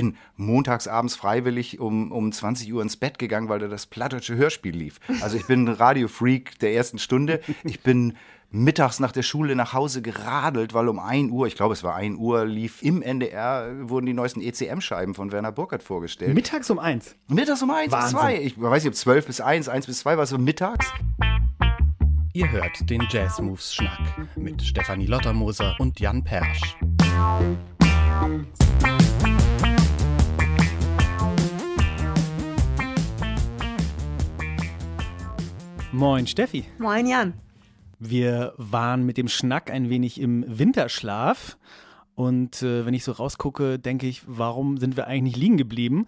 bin montags abends freiwillig um, um 20 Uhr ins Bett gegangen, weil da das Plattdeutsche Hörspiel lief. Also ich bin ein Radiofreak der ersten Stunde. Ich bin mittags nach der Schule nach Hause geradelt, weil um 1 Uhr, ich glaube es war 1 Uhr, lief im NDR, wurden die neuesten ECM-Scheiben von Werner Burkhardt vorgestellt. Mittags um 1? Mittags um 1 bis 2. Ich weiß nicht, ob 12 bis 1, 1 bis 2 war es so mittags. Ihr hört den Jazz Moves Schnack mit Stefanie Lottermoser und Jan Persch. Moin Steffi. Moin Jan. Wir waren mit dem Schnack ein wenig im Winterschlaf. Und äh, wenn ich so rausgucke, denke ich, warum sind wir eigentlich nicht liegen geblieben?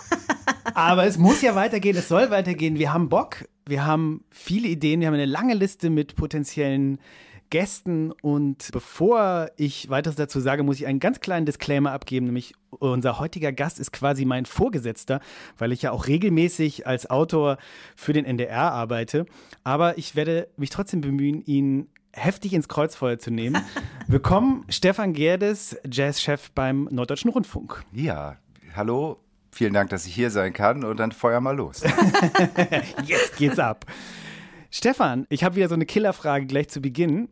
Aber es muss ja weitergehen, es soll weitergehen. Wir haben Bock, wir haben viele Ideen, wir haben eine lange Liste mit potenziellen Gästen. Und bevor ich weiteres dazu sage, muss ich einen ganz kleinen Disclaimer abgeben, nämlich unser heutiger Gast ist quasi mein Vorgesetzter, weil ich ja auch regelmäßig als Autor für den NDR arbeite. Aber ich werde mich trotzdem bemühen, ihn heftig ins Kreuzfeuer zu nehmen. Willkommen, Stefan Gerdes, Jazzchef beim Norddeutschen Rundfunk. Ja, hallo, vielen Dank, dass ich hier sein kann und dann feuer mal los. Jetzt geht's ab. Stefan, ich habe wieder so eine Killerfrage gleich zu Beginn.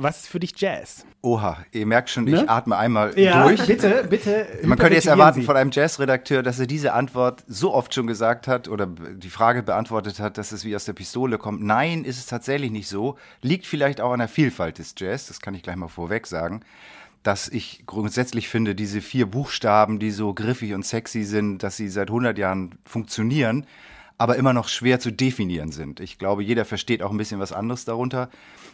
Was ist für dich Jazz? Oha, ihr merkt schon, ne? ich atme einmal ja, durch. Bitte, bitte. Man könnte jetzt erwarten Sie. von einem Jazzredakteur, dass er diese Antwort so oft schon gesagt hat oder die Frage beantwortet hat, dass es wie aus der Pistole kommt. Nein, ist es tatsächlich nicht so. Liegt vielleicht auch an der Vielfalt des Jazz, das kann ich gleich mal vorweg sagen. Dass ich grundsätzlich finde, diese vier Buchstaben, die so griffig und sexy sind, dass sie seit 100 Jahren funktionieren, aber immer noch schwer zu definieren sind. Ich glaube, jeder versteht auch ein bisschen was anderes darunter.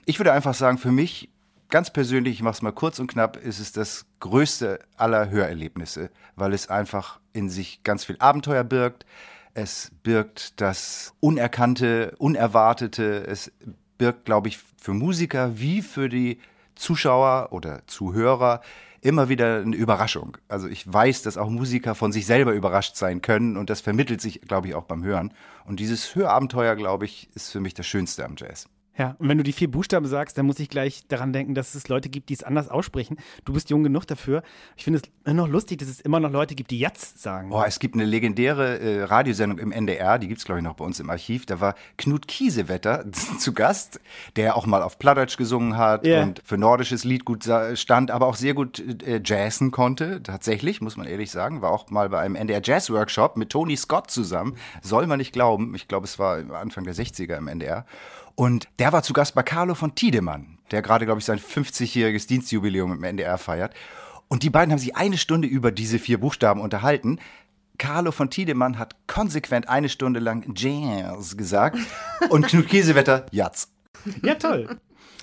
Ich würde einfach sagen, für mich ganz persönlich, ich mache es mal kurz und knapp, ist es das größte aller Hörerlebnisse, weil es einfach in sich ganz viel Abenteuer birgt. Es birgt das Unerkannte, Unerwartete. Es birgt, glaube ich, für Musiker wie für die Zuschauer oder Zuhörer immer wieder eine Überraschung. Also ich weiß, dass auch Musiker von sich selber überrascht sein können und das vermittelt sich, glaube ich, auch beim Hören. Und dieses Hörabenteuer, glaube ich, ist für mich das Schönste am Jazz. Ja, und wenn du die vier Buchstaben sagst, dann muss ich gleich daran denken, dass es Leute gibt, die es anders aussprechen. Du bist jung genug dafür. Ich finde es noch lustig, dass es immer noch Leute gibt, die Jatz sagen. Boah, es gibt eine legendäre äh, Radiosendung im NDR, die gibt es, glaube ich, noch bei uns im Archiv. Da war Knut Kiesewetter zu Gast, der auch mal auf Plattdeutsch gesungen hat yeah. und für nordisches Lied gut stand, aber auch sehr gut äh, jazzen konnte. Tatsächlich, muss man ehrlich sagen. War auch mal bei einem NDR Jazz Workshop mit Tony Scott zusammen. Soll man nicht glauben. Ich glaube, es war Anfang der 60er im NDR. Und der war zu Gast bei Carlo von Tiedemann, der gerade, glaube ich, sein 50-jähriges Dienstjubiläum im NDR feiert. Und die beiden haben sich eine Stunde über diese vier Buchstaben unterhalten. Carlo von Tiedemann hat konsequent eine Stunde lang Jazz gesagt und Knut Kiesewetter Jatz. Ja, toll.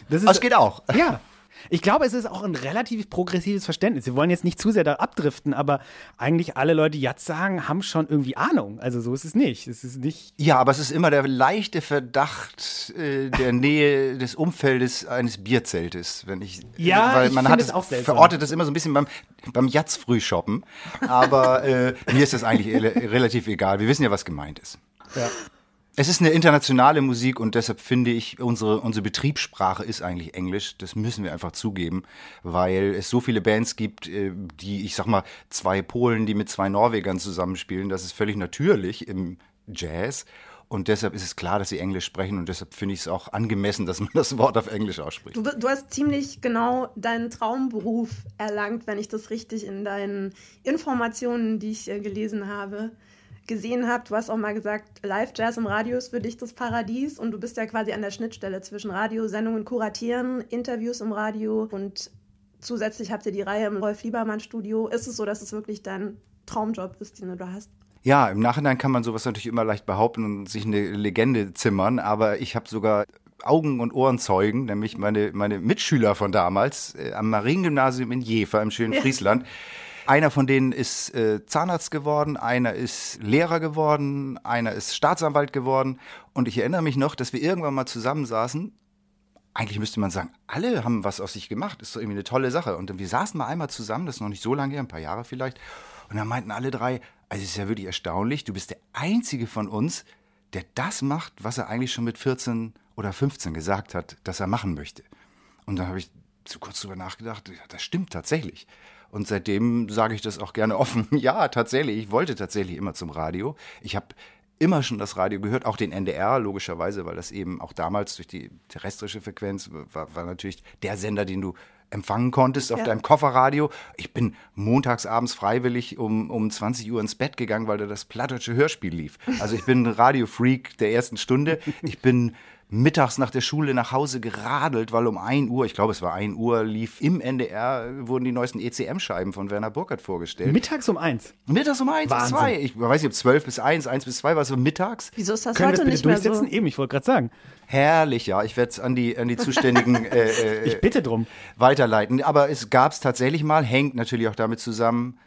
Das, ist, das geht auch. Ja, ich glaube, es ist auch ein relativ progressives Verständnis. Wir wollen jetzt nicht zu sehr da abdriften, aber eigentlich alle Leute, die jetzt sagen, haben schon irgendwie Ahnung. Also so ist es nicht. Es ist nicht. Ja, aber es ist immer der leichte Verdacht äh, der Nähe des Umfeldes eines Bierzeltes, wenn ich. Ja, weil man ich hat es auch seltsam. verortet das immer so ein bisschen beim beim Jatz frühshoppen. Aber äh, mir ist das eigentlich relativ egal. Wir wissen ja, was gemeint ist. Ja. Es ist eine internationale Musik und deshalb finde ich, unsere, unsere Betriebssprache ist eigentlich Englisch. Das müssen wir einfach zugeben, weil es so viele Bands gibt, äh, die, ich sag mal, zwei Polen, die mit zwei Norwegern zusammenspielen. Das ist völlig natürlich im Jazz. Und deshalb ist es klar, dass sie Englisch sprechen und deshalb finde ich es auch angemessen, dass man das Wort auf Englisch ausspricht. Du, du, hast ziemlich genau deinen Traumberuf erlangt, wenn ich das richtig in deinen Informationen, die ich äh, gelesen habe, gesehen habe. Du hast auch mal gesagt, Live-Jazz im Radio ist für dich das Paradies und du bist ja quasi an der Schnittstelle zwischen Radiosendungen kuratieren, Interviews im Radio und zusätzlich habt ihr die Reihe im Rolf Liebermann Studio. Ist es so, dass es wirklich dein Traumjob ist, den du hast? Ja, im Nachhinein kann man sowas natürlich immer leicht behaupten und sich eine Legende zimmern, aber ich habe sogar Augen- und Ohrenzeugen, nämlich meine, meine Mitschüler von damals äh, am Mariengymnasium in Jever im schönen Friesland. Einer von denen ist äh, Zahnarzt geworden, einer ist Lehrer geworden, einer ist Staatsanwalt geworden. Und ich erinnere mich noch, dass wir irgendwann mal zusammensaßen. Eigentlich müsste man sagen, alle haben was aus sich gemacht. Ist doch irgendwie eine tolle Sache. Und wir saßen mal einmal zusammen, das ist noch nicht so lange her, ein paar Jahre vielleicht. Und dann meinten alle drei, also es ist ja wirklich erstaunlich, du bist der Einzige von uns, der das macht, was er eigentlich schon mit 14 oder 15 gesagt hat, dass er machen möchte. Und dann habe ich so kurz drüber nachgedacht, das stimmt tatsächlich. Und seitdem sage ich das auch gerne offen. Ja, tatsächlich, ich wollte tatsächlich immer zum Radio. Ich habe immer schon das Radio gehört, auch den NDR, logischerweise, weil das eben auch damals durch die terrestrische Frequenz war, war natürlich der Sender, den du empfangen konntest auf ja. deinem Kofferradio. Ich bin montags abends freiwillig um, um 20 Uhr ins Bett gegangen, weil da das plattdeutsche Hörspiel lief. Also ich bin ein Radiofreak der ersten Stunde. Ich bin mittags nach der Schule nach Hause geradelt, weil um 1 Uhr, ich glaube es war 1 Uhr, lief im NDR, wurden die neuesten ECM-Scheiben von Werner Burkhardt vorgestellt. Mittags um 1? Mittags um 1 bis 2. Ich weiß nicht, ob 12 bis 1, 1 bis 2 war es so mittags. Wieso ist das Können heute wir nicht bitte mehr durchsetzen? so? Eben, ich wollte gerade sagen. Herrlich, ja. Ich werde es an die, an die zuständigen äh, äh, Ich bitte drum. weiterleiten. Aber es gab es tatsächlich mal, hängt natürlich auch damit zusammen,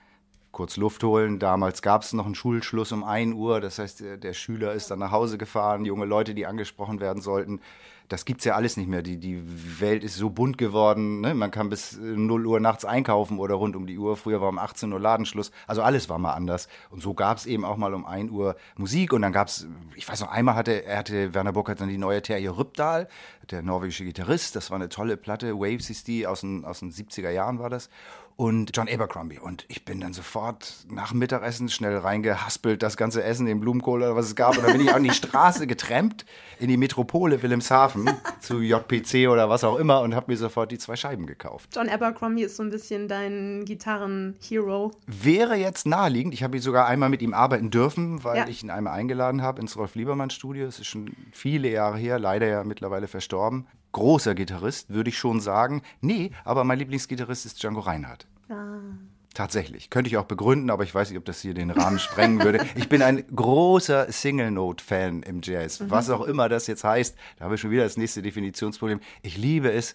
kurz Luft holen. Damals gab es noch einen Schulschluss um 1 Uhr. Das heißt, der, der Schüler ist dann nach Hause gefahren, junge Leute, die angesprochen werden sollten. Das gibt's ja alles nicht mehr. Die, die Welt ist so bunt geworden. Ne? Man kann bis äh, 0 Uhr nachts einkaufen oder rund um die Uhr. Früher war um 18 Uhr Ladenschluss. Also alles war mal anders. Und so gab's eben auch mal um 1 Uhr Musik. Und dann gab's, ich weiß noch, einmal hatte, er hatte Werner Burkhardt dann die neue Terje Rübdahl, der norwegische Gitarrist. Das war eine tolle Platte. Waves ist die, aus den, aus den 70er Jahren war das und John Abercrombie. Und ich bin dann sofort nach dem Mittagessen schnell reingehaspelt, das ganze Essen, den Blumenkohl oder was es gab. Und dann bin ich an die Straße getrampt, in die Metropole Wilhelmshaven, zu JPC oder was auch immer und habe mir sofort die zwei Scheiben gekauft. John Abercrombie ist so ein bisschen dein Gitarren-Hero. Wäre jetzt naheliegend, ich habe sogar einmal mit ihm arbeiten dürfen, weil Ja. ich ihn einmal eingeladen habe ins Rolf Liebermann Studio. Es ist schon viele Jahre her, leider ja mittlerweile verstorben. Großer Gitarrist, würde ich schon sagen. Nee, aber mein Lieblingsgitarrist ist Django Reinhardt. Tatsächlich. Könnte ich auch begründen, aber ich weiß nicht, ob das hier den Rahmen sprengen würde. Ich bin ein großer Single-Note-Fan im Jazz. Was auch immer das jetzt heißt, da habe ich schon wieder das nächste Definitionsproblem. Ich liebe es,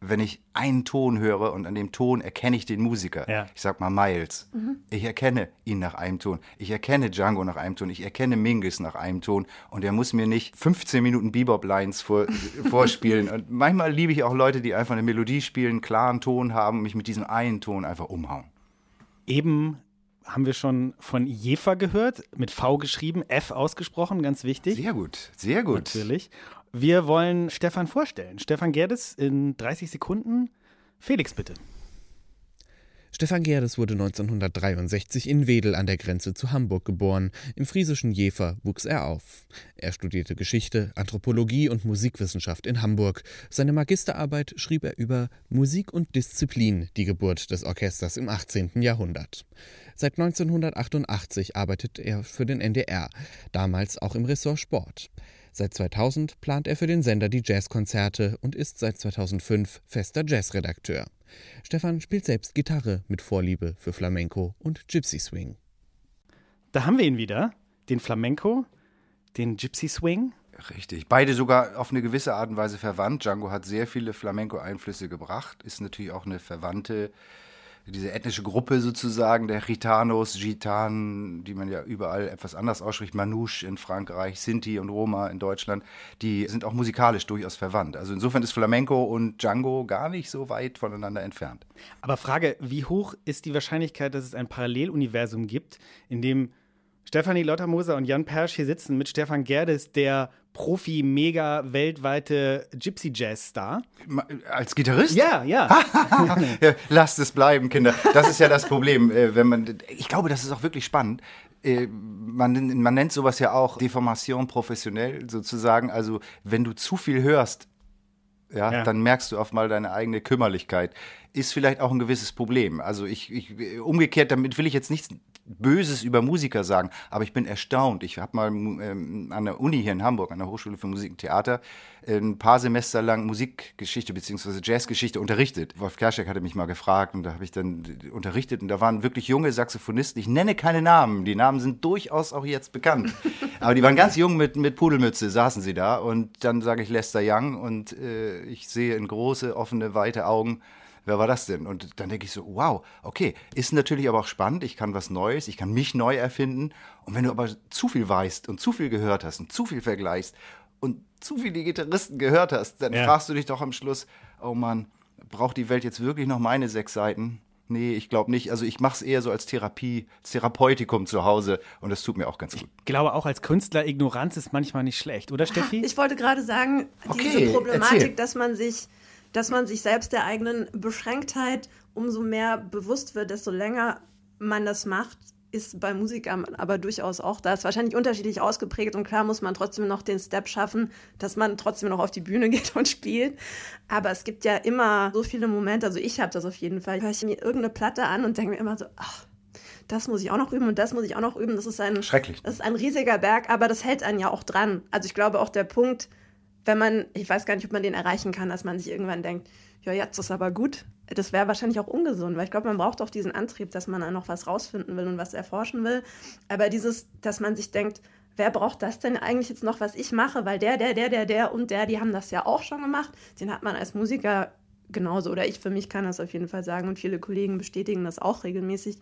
wenn ich einen Ton höre und an dem Ton erkenne ich den Musiker. Ja. Ich sag mal Miles. Ich erkenne ihn nach einem Ton. Ich erkenne Django nach einem Ton. Ich erkenne Mingus nach einem Ton. Und er muss mir nicht 15 Minuten Bebop-Lines vor, vorspielen. Und manchmal liebe ich auch Leute, die einfach eine Melodie spielen, einen klaren Ton haben und mich mit diesem einen Ton einfach umhauen. Eben haben wir schon von Jefer gehört, mit V geschrieben, F ausgesprochen, ganz wichtig. Sehr gut, sehr gut. Natürlich. Wir wollen Stefan vorstellen. Stefan Gerdes in 30 Sekunden. Felix, bitte. Stefan Gerdes wurde 1963 in Wedel an der Grenze zu Hamburg geboren. Im friesischen Jever wuchs er auf. Er studierte Geschichte, Anthropologie und Musikwissenschaft in Hamburg. Seine Magisterarbeit schrieb er über Musik und Disziplin, die Geburt des Orchesters im 18. Jahrhundert. Seit 1988 arbeitet er für den NDR, damals auch im Ressort Sport. Seit 2000 plant er für den Sender die Jazzkonzerte und ist seit 2005 fester Jazzredakteur. Stefan spielt selbst Gitarre mit Vorliebe für Flamenco und Gypsy Swing. Da haben wir ihn wieder. Den Flamenco, den Gypsy Swing. Richtig. Beide sogar auf eine gewisse Art und Weise verwandt. Django hat sehr viele Flamenco-Einflüsse gebracht, ist natürlich auch eine verwandte, diese ethnische Gruppe sozusagen, der Gitanos, Gitanen, die man ja überall etwas anders ausspricht, Manouche in Frankreich, Sinti und Roma in Deutschland, die sind auch musikalisch durchaus verwandt. Also insofern ist Flamenco und Django gar nicht so weit voneinander entfernt. Aber Frage, wie hoch ist die Wahrscheinlichkeit, dass es ein Paralleluniversum gibt, in dem Stefanie Lottermoser und Jan Persch hier sitzen mit Stefan Gerdes, der Profi, mega, weltweite Gypsy-Jazz-Star? Ma- Als Gitarrist? Ja, ja. Ja, lasst es bleiben, Kinder. Das ist ja das Problem. äh, Wenn man, ich glaube, das ist auch wirklich spannend. Äh, Man, man nennt sowas ja auch Deformation professionell sozusagen. Also wenn du zu viel hörst, ja, Ja. dann merkst du auf mal deine eigene Kümmerlichkeit. Ist vielleicht auch ein gewisses Problem. Also ich, ich umgekehrt, damit will ich jetzt nichts Böses über Musiker sagen, aber ich bin erstaunt. Ich habe mal ähm, an der Uni hier in Hamburg, an der Hochschule für Musik und Theater, äh, ein paar Semester lang Musikgeschichte bzw. Jazzgeschichte unterrichtet. Wolf Kerschek hatte mich mal gefragt und da habe ich dann unterrichtet und da waren wirklich junge Saxophonisten. Ich nenne keine Namen, die Namen sind durchaus auch jetzt bekannt. aber die waren ganz jung mit, mit Pudelmütze, saßen sie da und dann sage ich Lester Young und äh, ich sehe in große, offene, weite Augen, wer war das denn? Und dann denke ich so, wow, okay, ist natürlich aber auch spannend, ich kann was Neues, ich kann mich neu erfinden. Und wenn du aber zu viel weißt und zu viel gehört hast und zu viel vergleichst und zu viele Gitarristen gehört hast, dann Ja. fragst du dich doch am Schluss, oh Mann, braucht die Welt jetzt wirklich noch meine sechs Seiten? Nee, ich glaube nicht. Also ich mache es eher so als Therapie, als Therapeutikum zu Hause und das tut mir auch ganz gut. Ich glaube, auch als Künstler, Ignoranz ist manchmal nicht schlecht, oder Steffi? Ich wollte gerade sagen, Okay, diese Problematik, erzähl. dass man sich dass man sich selbst der eigenen Beschränktheit umso mehr bewusst wird, desto länger man das macht, ist bei Musikern aber durchaus auch da. Ist wahrscheinlich unterschiedlich ausgeprägt und klar muss man trotzdem noch den Step schaffen, dass man trotzdem noch auf die Bühne geht und spielt. Aber es gibt ja immer so viele Momente, also ich habe das auf jeden Fall. Höre ich mir irgendeine Platte an und denke mir immer so, ach, das muss ich auch noch üben und das muss ich auch noch üben. Das ist ein, Schrecklich. Das ist ein riesiger Berg, aber das hält einen ja auch dran. Also ich glaube auch der Punkt, wenn man, ich weiß gar nicht, ob man den erreichen kann, dass man sich irgendwann denkt, ja, jetzt ist aber gut. Das wäre wahrscheinlich auch ungesund, weil ich glaube, man braucht auch diesen Antrieb, dass man da noch was rausfinden will und was erforschen will. Aber dieses, dass man sich denkt, wer braucht das denn eigentlich jetzt noch, was ich mache? Weil der, der, der, der, der und der, die haben das ja auch schon gemacht. Den hat man als Musiker genauso. Oder ich für mich kann das auf jeden Fall sagen und viele Kollegen bestätigen das auch regelmäßig.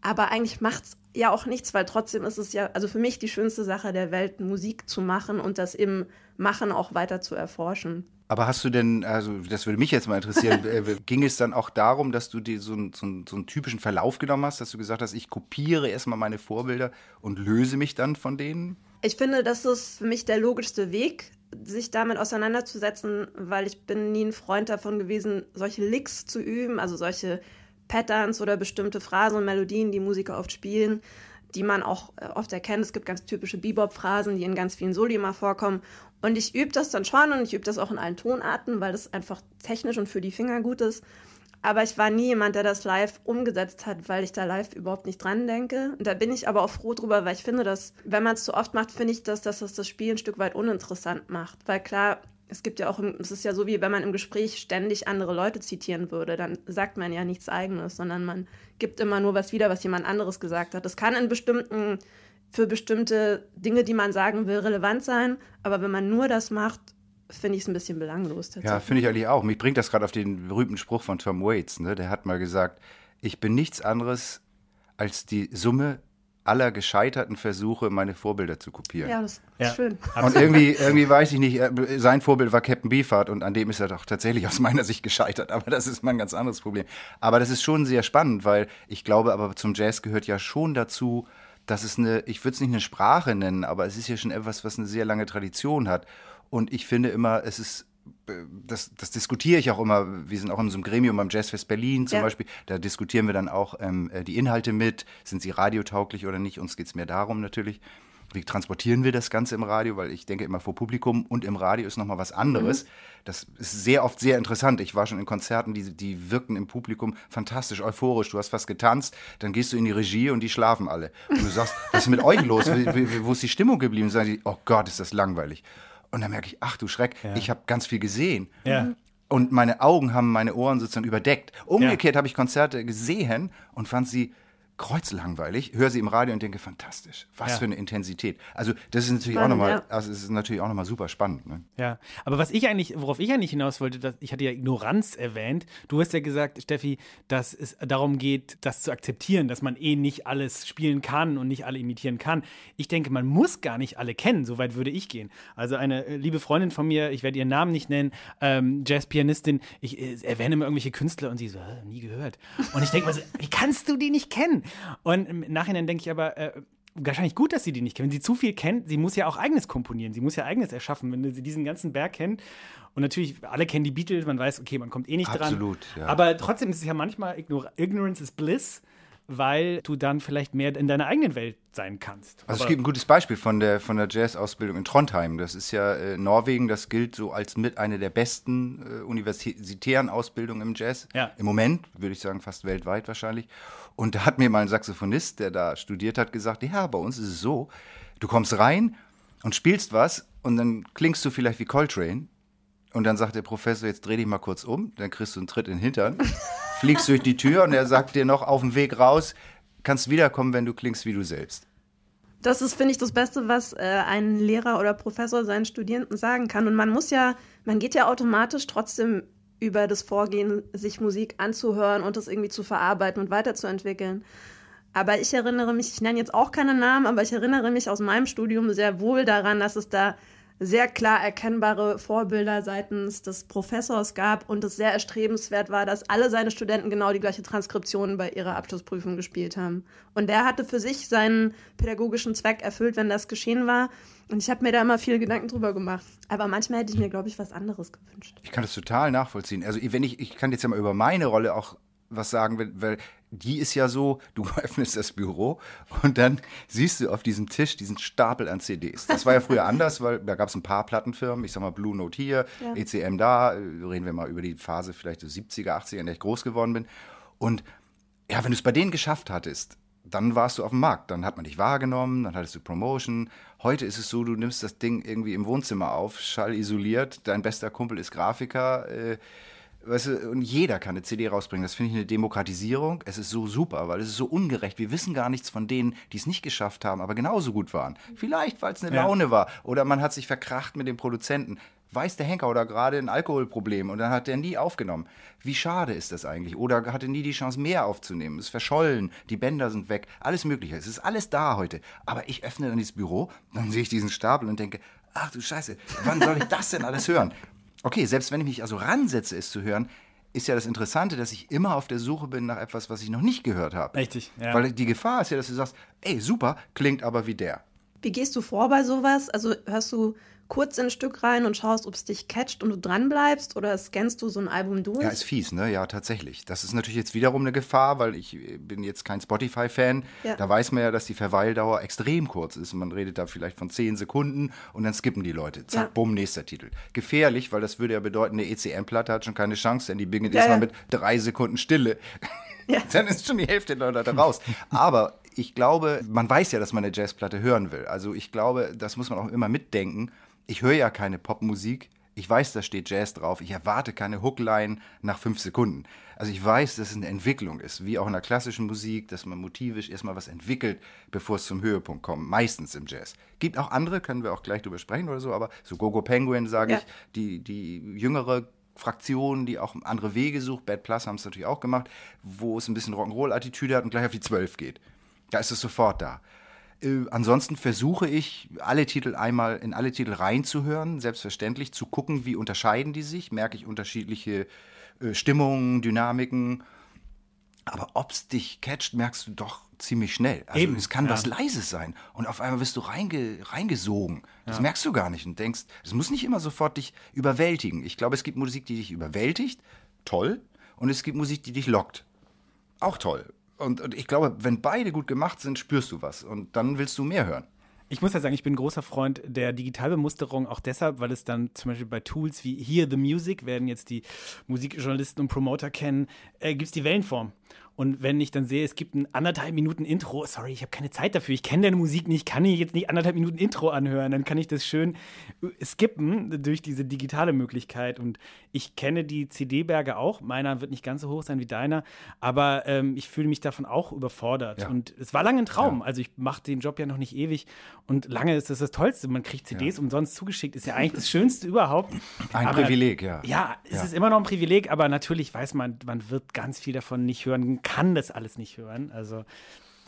Aber eigentlich macht es ja auch nichts, weil trotzdem ist es ja, also für mich die schönste Sache der Welt, Musik zu machen und das im Machen auch weiter zu erforschen. Aber hast du denn, also das würde mich jetzt mal interessieren, äh, ging es dann auch darum, dass du dir so, so, so einen typischen Verlauf genommen hast, dass du gesagt hast, ich kopiere erstmal meine Vorbilder und löse mich dann von denen? Ich finde, das ist für mich der logischste Weg, sich damit auseinanderzusetzen, weil ich bin nie ein Freund davon gewesen, solche Licks zu üben, also solche Patterns oder bestimmte Phrasen und Melodien, die Musiker oft spielen, die man auch äh, oft erkennt. Es gibt ganz typische Bebop-Phrasen, die in ganz vielen Soli mal vorkommen. Und ich übe das dann schon und ich übe das auch in allen Tonarten, weil das einfach technisch und für die Finger gut ist. Aber ich war nie jemand, der das live umgesetzt hat, weil ich da live überhaupt nicht dran denke. Und da bin ich aber auch froh drüber, weil ich finde, dass, wenn man es zu oft macht, finde ich, dass, dass das das Spiel ein Stück weit uninteressant macht. Weil klar, es gibt ja auch, es ist ja so, wie wenn man im Gespräch ständig andere Leute zitieren würde, dann sagt man ja nichts Eigenes, sondern man gibt immer nur was wieder, was jemand anderes gesagt hat. Das kann in bestimmten, für bestimmte Dinge, die man sagen will, relevant sein, aber wenn man nur das macht, finde ich es ein bisschen belanglos. Ja, finde ich eigentlich auch. Mich bringt das gerade auf den berühmten Spruch von Tom Waits. Ne? Der hat mal gesagt, ich bin nichts anderes als die Summe aller gescheiterten Versuche, meine Vorbilder zu kopieren. Ja, das ist ja. schön. Und irgendwie, irgendwie weiß ich nicht, äh, sein Vorbild war Captain Beefheart und an dem ist er doch tatsächlich aus meiner Sicht gescheitert. Aber das ist mal ein ganz anderes Problem. Aber das ist schon sehr spannend, weil ich glaube, aber zum Jazz gehört ja schon dazu, dass es eine, ich würde es nicht eine Sprache nennen, aber es ist ja schon etwas, was eine sehr lange Tradition hat. Und ich finde immer, es ist das, das diskutiere ich auch immer. Wir sind auch in so einem Gremium beim Jazzfest Berlin zum ja. Beispiel. Da diskutieren wir dann auch ähm, äh, die Inhalte mit. Sind sie radiotauglich oder nicht? Uns geht es mehr darum natürlich. Wie transportieren wir das Ganze im Radio? Weil ich denke immer vor Publikum und im Radio ist nochmal was anderes. Mhm. Das ist sehr oft sehr interessant. Ich war schon in Konzerten, die, die wirkten im Publikum fantastisch, euphorisch. Du hast fast getanzt, dann gehst du in die Regie und die schlafen alle. Und du sagst, was ist mit euch los? Wo ist die Stimmung geblieben? Und sagen die, oh Gott, ist das langweilig. Und dann merke ich, ach du Schreck, ja. ich habe ganz viel gesehen. Ja. Und meine Augen haben meine Ohren sozusagen überdeckt. Umgekehrt ja. habe ich Konzerte gesehen und fand sie kreuzlangweilig, höre sie im Radio und denke, fantastisch, was ja. für eine Intensität. Also das ist natürlich spannend, auch nochmal, ja. also es ist natürlich auch nochmal super spannend. Ne? Ja, aber was ich eigentlich, worauf ich eigentlich hinaus wollte, dass, ich hatte ja Ignoranz erwähnt. Du hast ja gesagt, Steffi, dass es darum geht, das zu akzeptieren, dass man eh nicht alles spielen kann und nicht alle imitieren kann. Ich denke, man muss gar nicht alle kennen, soweit würde ich gehen. Also eine äh, liebe Freundin von mir, ich werde ihren Namen nicht nennen, ähm, Jazzpianistin, ich äh, erwähne immer irgendwelche Künstler und sie so, nie gehört. Und ich denke mal so, wie kannst du die nicht kennen? Und im Nachhinein denke ich aber, äh, wahrscheinlich gut, dass sie die nicht kennt. Wenn sie zu viel kennt, sie muss ja auch eigenes komponieren, sie muss ja eigenes erschaffen, wenn sie diesen ganzen Berg kennt. Und natürlich, alle kennen die Beatles, man weiß, okay, man kommt eh nicht Absolut, dran. Ja. Aber trotzdem ist es ja manchmal Ignor Ignorance is Bliss weil du dann vielleicht mehr in deiner eigenen Welt sein kannst. Also es gibt ein gutes Beispiel von der, von der Jazz-Ausbildung in Trondheim. Das ist ja äh, Norwegen, das gilt so als mit einer der besten äh, universitären Ausbildungen im Jazz. Ja. Im Moment, würde ich sagen, fast weltweit wahrscheinlich. Und da hat mir mal ein Saxophonist, der da studiert hat, gesagt, ja, bei uns ist es so, du kommst rein und spielst was und dann klingst du vielleicht wie Coltrane und dann sagt der Professor, jetzt dreh dich mal kurz um, dann kriegst du einen Tritt in den Hintern fliegst durch die Tür und er sagt dir noch auf dem Weg raus, kannst wiederkommen, wenn du klingst wie du selbst. Das ist, finde ich, das Beste, was äh, ein Lehrer oder Professor seinen Studierenden sagen kann. Und man muss ja, man geht ja automatisch trotzdem über das Vorgehen, sich Musik anzuhören und das irgendwie zu verarbeiten und weiterzuentwickeln. Aber ich erinnere mich, ich nenne jetzt auch keine Namen, aber ich erinnere mich aus meinem Studium sehr wohl daran, dass es da sehr klar erkennbare Vorbilder seitens des Professors gab und es sehr erstrebenswert war, dass alle seine Studenten genau die gleiche Transkription bei ihrer Abschlussprüfung gespielt haben. Und der hatte für sich seinen pädagogischen Zweck erfüllt, wenn das geschehen war. Und ich habe mir da immer viele Gedanken drüber gemacht. Aber manchmal hätte ich mir, glaube ich, was anderes gewünscht. Ich kann das total nachvollziehen. Also wenn ich, ich kann jetzt ja mal über meine Rolle auch was sagen, weil, weil die ist ja so, du öffnest das Büro und dann siehst du auf diesem Tisch diesen Stapel an CDs. Das war ja früher anders, weil da gab es ein paar Plattenfirmen, ich sag mal Blue Note hier, ja. ECM da, reden wir mal über die Phase vielleicht so 70er, 80er, in der ich groß geworden bin. Und ja, wenn du es bei denen geschafft hattest, dann warst du auf dem Markt, dann hat man dich wahrgenommen, dann hattest du Promotion. Heute ist es so, du nimmst das Ding irgendwie im Wohnzimmer auf, schallisoliert, dein bester Kumpel ist Grafiker, äh, Weißt du, und jeder kann eine CD rausbringen. Das finde ich eine Demokratisierung. Es ist so super, weil es ist so ungerecht. Wir wissen gar nichts von denen, die es nicht geschafft haben, aber genauso gut waren. Vielleicht, weil es eine ja. Laune war. Oder man hat sich verkracht mit dem Produzenten. Weiß der Henker oder gerade ein Alkoholproblem und dann hat der nie aufgenommen. Wie schade ist das eigentlich? Oder hatte nie die Chance, mehr aufzunehmen? Es ist verschollen, die Bänder sind weg, alles Mögliche. Es ist alles da heute. Aber ich öffne dann dieses Büro, dann sehe ich diesen Stapel und denke, ach du Scheiße, wann soll ich das denn alles hören? Okay, selbst wenn ich mich also ransetze, es zu hören, ist ja das Interessante, dass ich immer auf der Suche bin nach etwas, was ich noch nicht gehört habe. Richtig, ja. Weil die Gefahr ist ja, dass du sagst, ey, super, klingt aber wie der. Wie gehst du vor bei sowas? Also hörst du kurz in ein Stück rein und schaust, ob es dich catcht und du dran bleibst oder scannst du so ein Album durch? Ja, ist fies, ne? Ja, tatsächlich. Das ist natürlich jetzt wiederum eine Gefahr, weil ich bin jetzt kein Spotify-Fan. Ja. Da weiß man ja, dass die Verweildauer extrem kurz ist. Man redet da vielleicht von zehn Sekunden und dann skippen die Leute. Zack, ja. bumm, nächster Titel. Gefährlich, weil das würde ja bedeuten, eine ECM-Platte hat schon keine Chance, denn die beginnt ja, erstmal mit drei Sekunden Stille. Ja. dann ist schon die Hälfte der Leute raus. Aber ich glaube, man weiß ja, dass man eine Jazzplatte hören will. Also ich glaube, das muss man auch immer mitdenken ich höre ja keine Popmusik. Ich weiß, da steht Jazz drauf. Ich erwarte keine Hookline nach fünf Sekunden. Also ich weiß, dass es eine Entwicklung ist, wie auch in der klassischen Musik, dass man motivisch erstmal was entwickelt, bevor es zum Höhepunkt kommt. Meistens im Jazz. Gibt auch andere, können wir auch gleich drüber sprechen oder so, aber so Gogo Penguin, sage ja. ich, die, die jüngere Fraktion, die auch andere Wege sucht. Bad Plus haben es natürlich auch gemacht, wo es ein bisschen Rock'n'Roll-Attitüde hat und gleich auf die Zwölf geht. Da ist es sofort da. Äh, ansonsten versuche ich, alle Titel einmal in alle Titel reinzuhören, selbstverständlich, zu gucken, wie unterscheiden die sich, merke ich unterschiedliche äh, Stimmungen, Dynamiken. Aber ob es dich catcht, merkst du doch ziemlich schnell. Also Eben, es kann ja. was Leises sein und auf einmal wirst du reinge, reingesogen. Das ja. merkst du gar nicht und denkst, es muss nicht immer sofort dich überwältigen. Ich glaube, es gibt Musik, die dich überwältigt, toll, und es gibt Musik, die dich lockt, auch toll. Und, und ich glaube, wenn beide gut gemacht sind, spürst du was. Und dann willst du mehr hören. Ich muss ja sagen, ich bin ein großer Freund der Digitalbemusterung, auch deshalb, weil es dann zum Beispiel bei Tools wie Hear the Music, werden jetzt die Musikjournalisten und Promoter kennen, äh, gibt es die Wellenform. Und wenn ich dann sehe, es gibt ein anderthalb Minuten Intro, sorry, ich habe keine Zeit dafür, ich kenne deine Musik nicht, kann ich jetzt nicht anderthalb Minuten Intro anhören, dann kann ich das schön äh, skippen durch diese digitale Möglichkeit. Und ich kenne die CD-Berge auch, meiner wird nicht ganz so hoch sein wie deiner, aber ähm, ich fühle mich davon auch überfordert. Ja. Und es war lange ein Traum, ja. also ich mache den Job ja noch nicht ewig und lange ist das das Tollste. Man kriegt CDs ja. umsonst zugeschickt, ist ja eigentlich das Schönste überhaupt. Ein aber, Privileg, ja. Ja, es ist immer noch ein Privileg, aber natürlich weiß man, man wird ganz viel davon nicht hören kann das alles nicht hören. Also.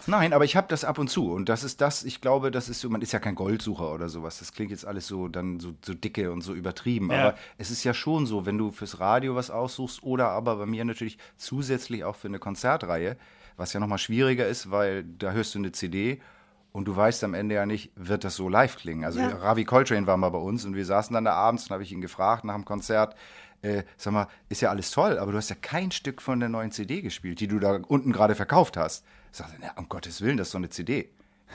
Nein, aber ich habe das ab und zu. Und das ist das, ich glaube, das ist so, man ist ja kein Goldsucher oder sowas. Das klingt jetzt alles so dann so, so dicke und so übertrieben. Ja. Aber es ist ja schon so, wenn du fürs Radio was aussuchst oder aber bei mir natürlich zusätzlich auch für eine Konzertreihe, was ja nochmal schwieriger ist, weil da hörst du eine CD und du weißt am Ende ja nicht, wird das so live klingen. Also ja. Ravi Coltrane war mal bei uns und wir saßen dann da abends und habe ich ihn gefragt nach dem Konzert, äh, sag mal, ist ja alles toll, aber du hast ja kein Stück von der neuen CD gespielt, die du da unten gerade verkauft hast. Ich sagte, na, um Gottes Willen, das ist so eine CD.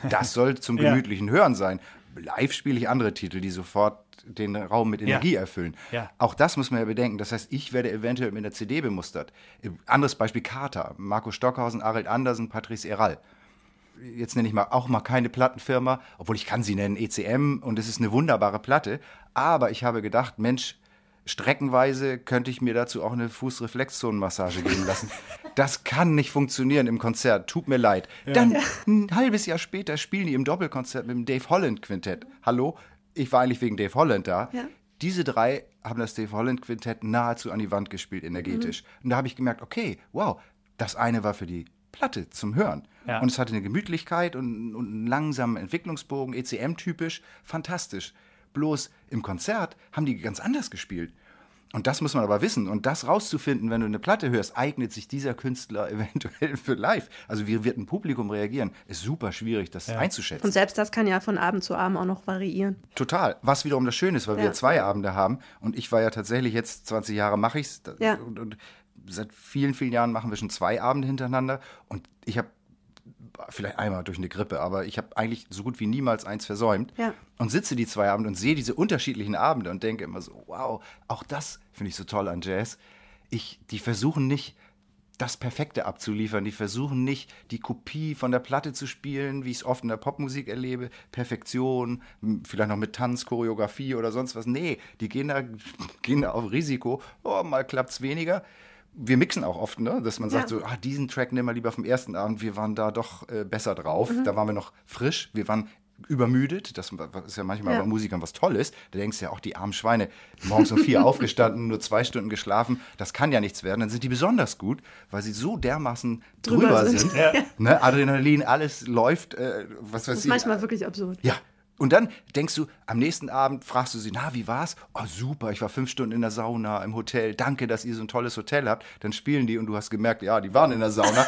Das soll zum gemütlichen ja. Hören sein. Live spiele ich andere Titel, die sofort den Raum mit Energie ja. erfüllen. Ja. Auch das muss man ja bedenken. Das heißt, ich werde eventuell mit der CD bemustert. Anderes Beispiel Carter, Marco Stockhausen, Arild Andersen, Patrice Eral. Jetzt nenne ich mal auch mal keine Plattenfirma, obwohl ich kann sie nennen, ECM und es ist eine wunderbare Platte. Aber ich habe gedacht, Mensch, Streckenweise könnte ich mir dazu auch eine Fußreflexzonenmassage geben lassen. Das kann nicht funktionieren im Konzert. Tut mir leid. Ja. Dann ein halbes Jahr später spielen die im Doppelkonzert mit dem Dave Holland Quintett. Hallo, ich war eigentlich wegen Dave Holland da. Ja. Diese drei haben das Dave Holland Quintett nahezu an die Wand gespielt, energetisch. Mhm. Und da habe ich gemerkt, okay, wow, das eine war für die Platte zum Hören. Ja. Und es hatte eine Gemütlichkeit und, und einen langsamen Entwicklungsbogen, ECM-typisch, fantastisch. Bloß im Konzert haben die ganz anders gespielt. Und das muss man aber wissen. Und das rauszufinden, wenn du eine Platte hörst, eignet sich dieser Künstler eventuell für live. Also wie wird ein Publikum reagieren, ist super schwierig, das ja. einzuschätzen. Und selbst das kann ja von Abend zu Abend auch noch variieren. Total. Was wiederum das Schöne ist, weil ja. wir zwei Abende haben. Und ich war ja tatsächlich jetzt 20 Jahre mache ich's. Ja. Und, und seit vielen, vielen Jahren machen wir schon zwei Abende hintereinander und ich habe vielleicht einmal durch eine Grippe, aber ich habe eigentlich so gut wie niemals eins versäumt Ja. und sitze die zwei Abende und sehe diese unterschiedlichen Abende und denke immer so, wow, auch das finde ich so toll an Jazz. Ich, die versuchen nicht das Perfekte abzuliefern, die versuchen nicht die Kopie von der Platte zu spielen, wie ich es oft in der Popmusik erlebe, Perfektion, vielleicht noch mit Tanz, Choreografie oder sonst was. Nee, die gehen da, gehen da auf Risiko, oh, mal klappt's weniger. Wir mixen auch oft, ne? dass man sagt Ja. so, ah, diesen Track nehmen wir lieber vom ersten Abend, wir waren da doch äh, besser drauf, da waren wir noch frisch, wir waren übermüdet, das ist ja manchmal Ja. bei Musikern was Tolles, da denkst du ja auch, die armen Schweine, morgens um vier aufgestanden, nur zwei Stunden geschlafen, das kann ja nichts werden, dann sind die besonders gut, weil sie so dermaßen Drüber drüber, sind. sind, ne? Adrenalin, alles läuft, äh, was weiß Das ist ich. manchmal wirklich absurd. Ja. Und dann denkst du, am nächsten Abend fragst du sie, na, wie war's? Oh, super, ich war fünf Stunden in der Sauna im Hotel. Danke, dass ihr so ein tolles Hotel habt. Dann spielen die und du hast gemerkt, ja, die waren in der Sauna.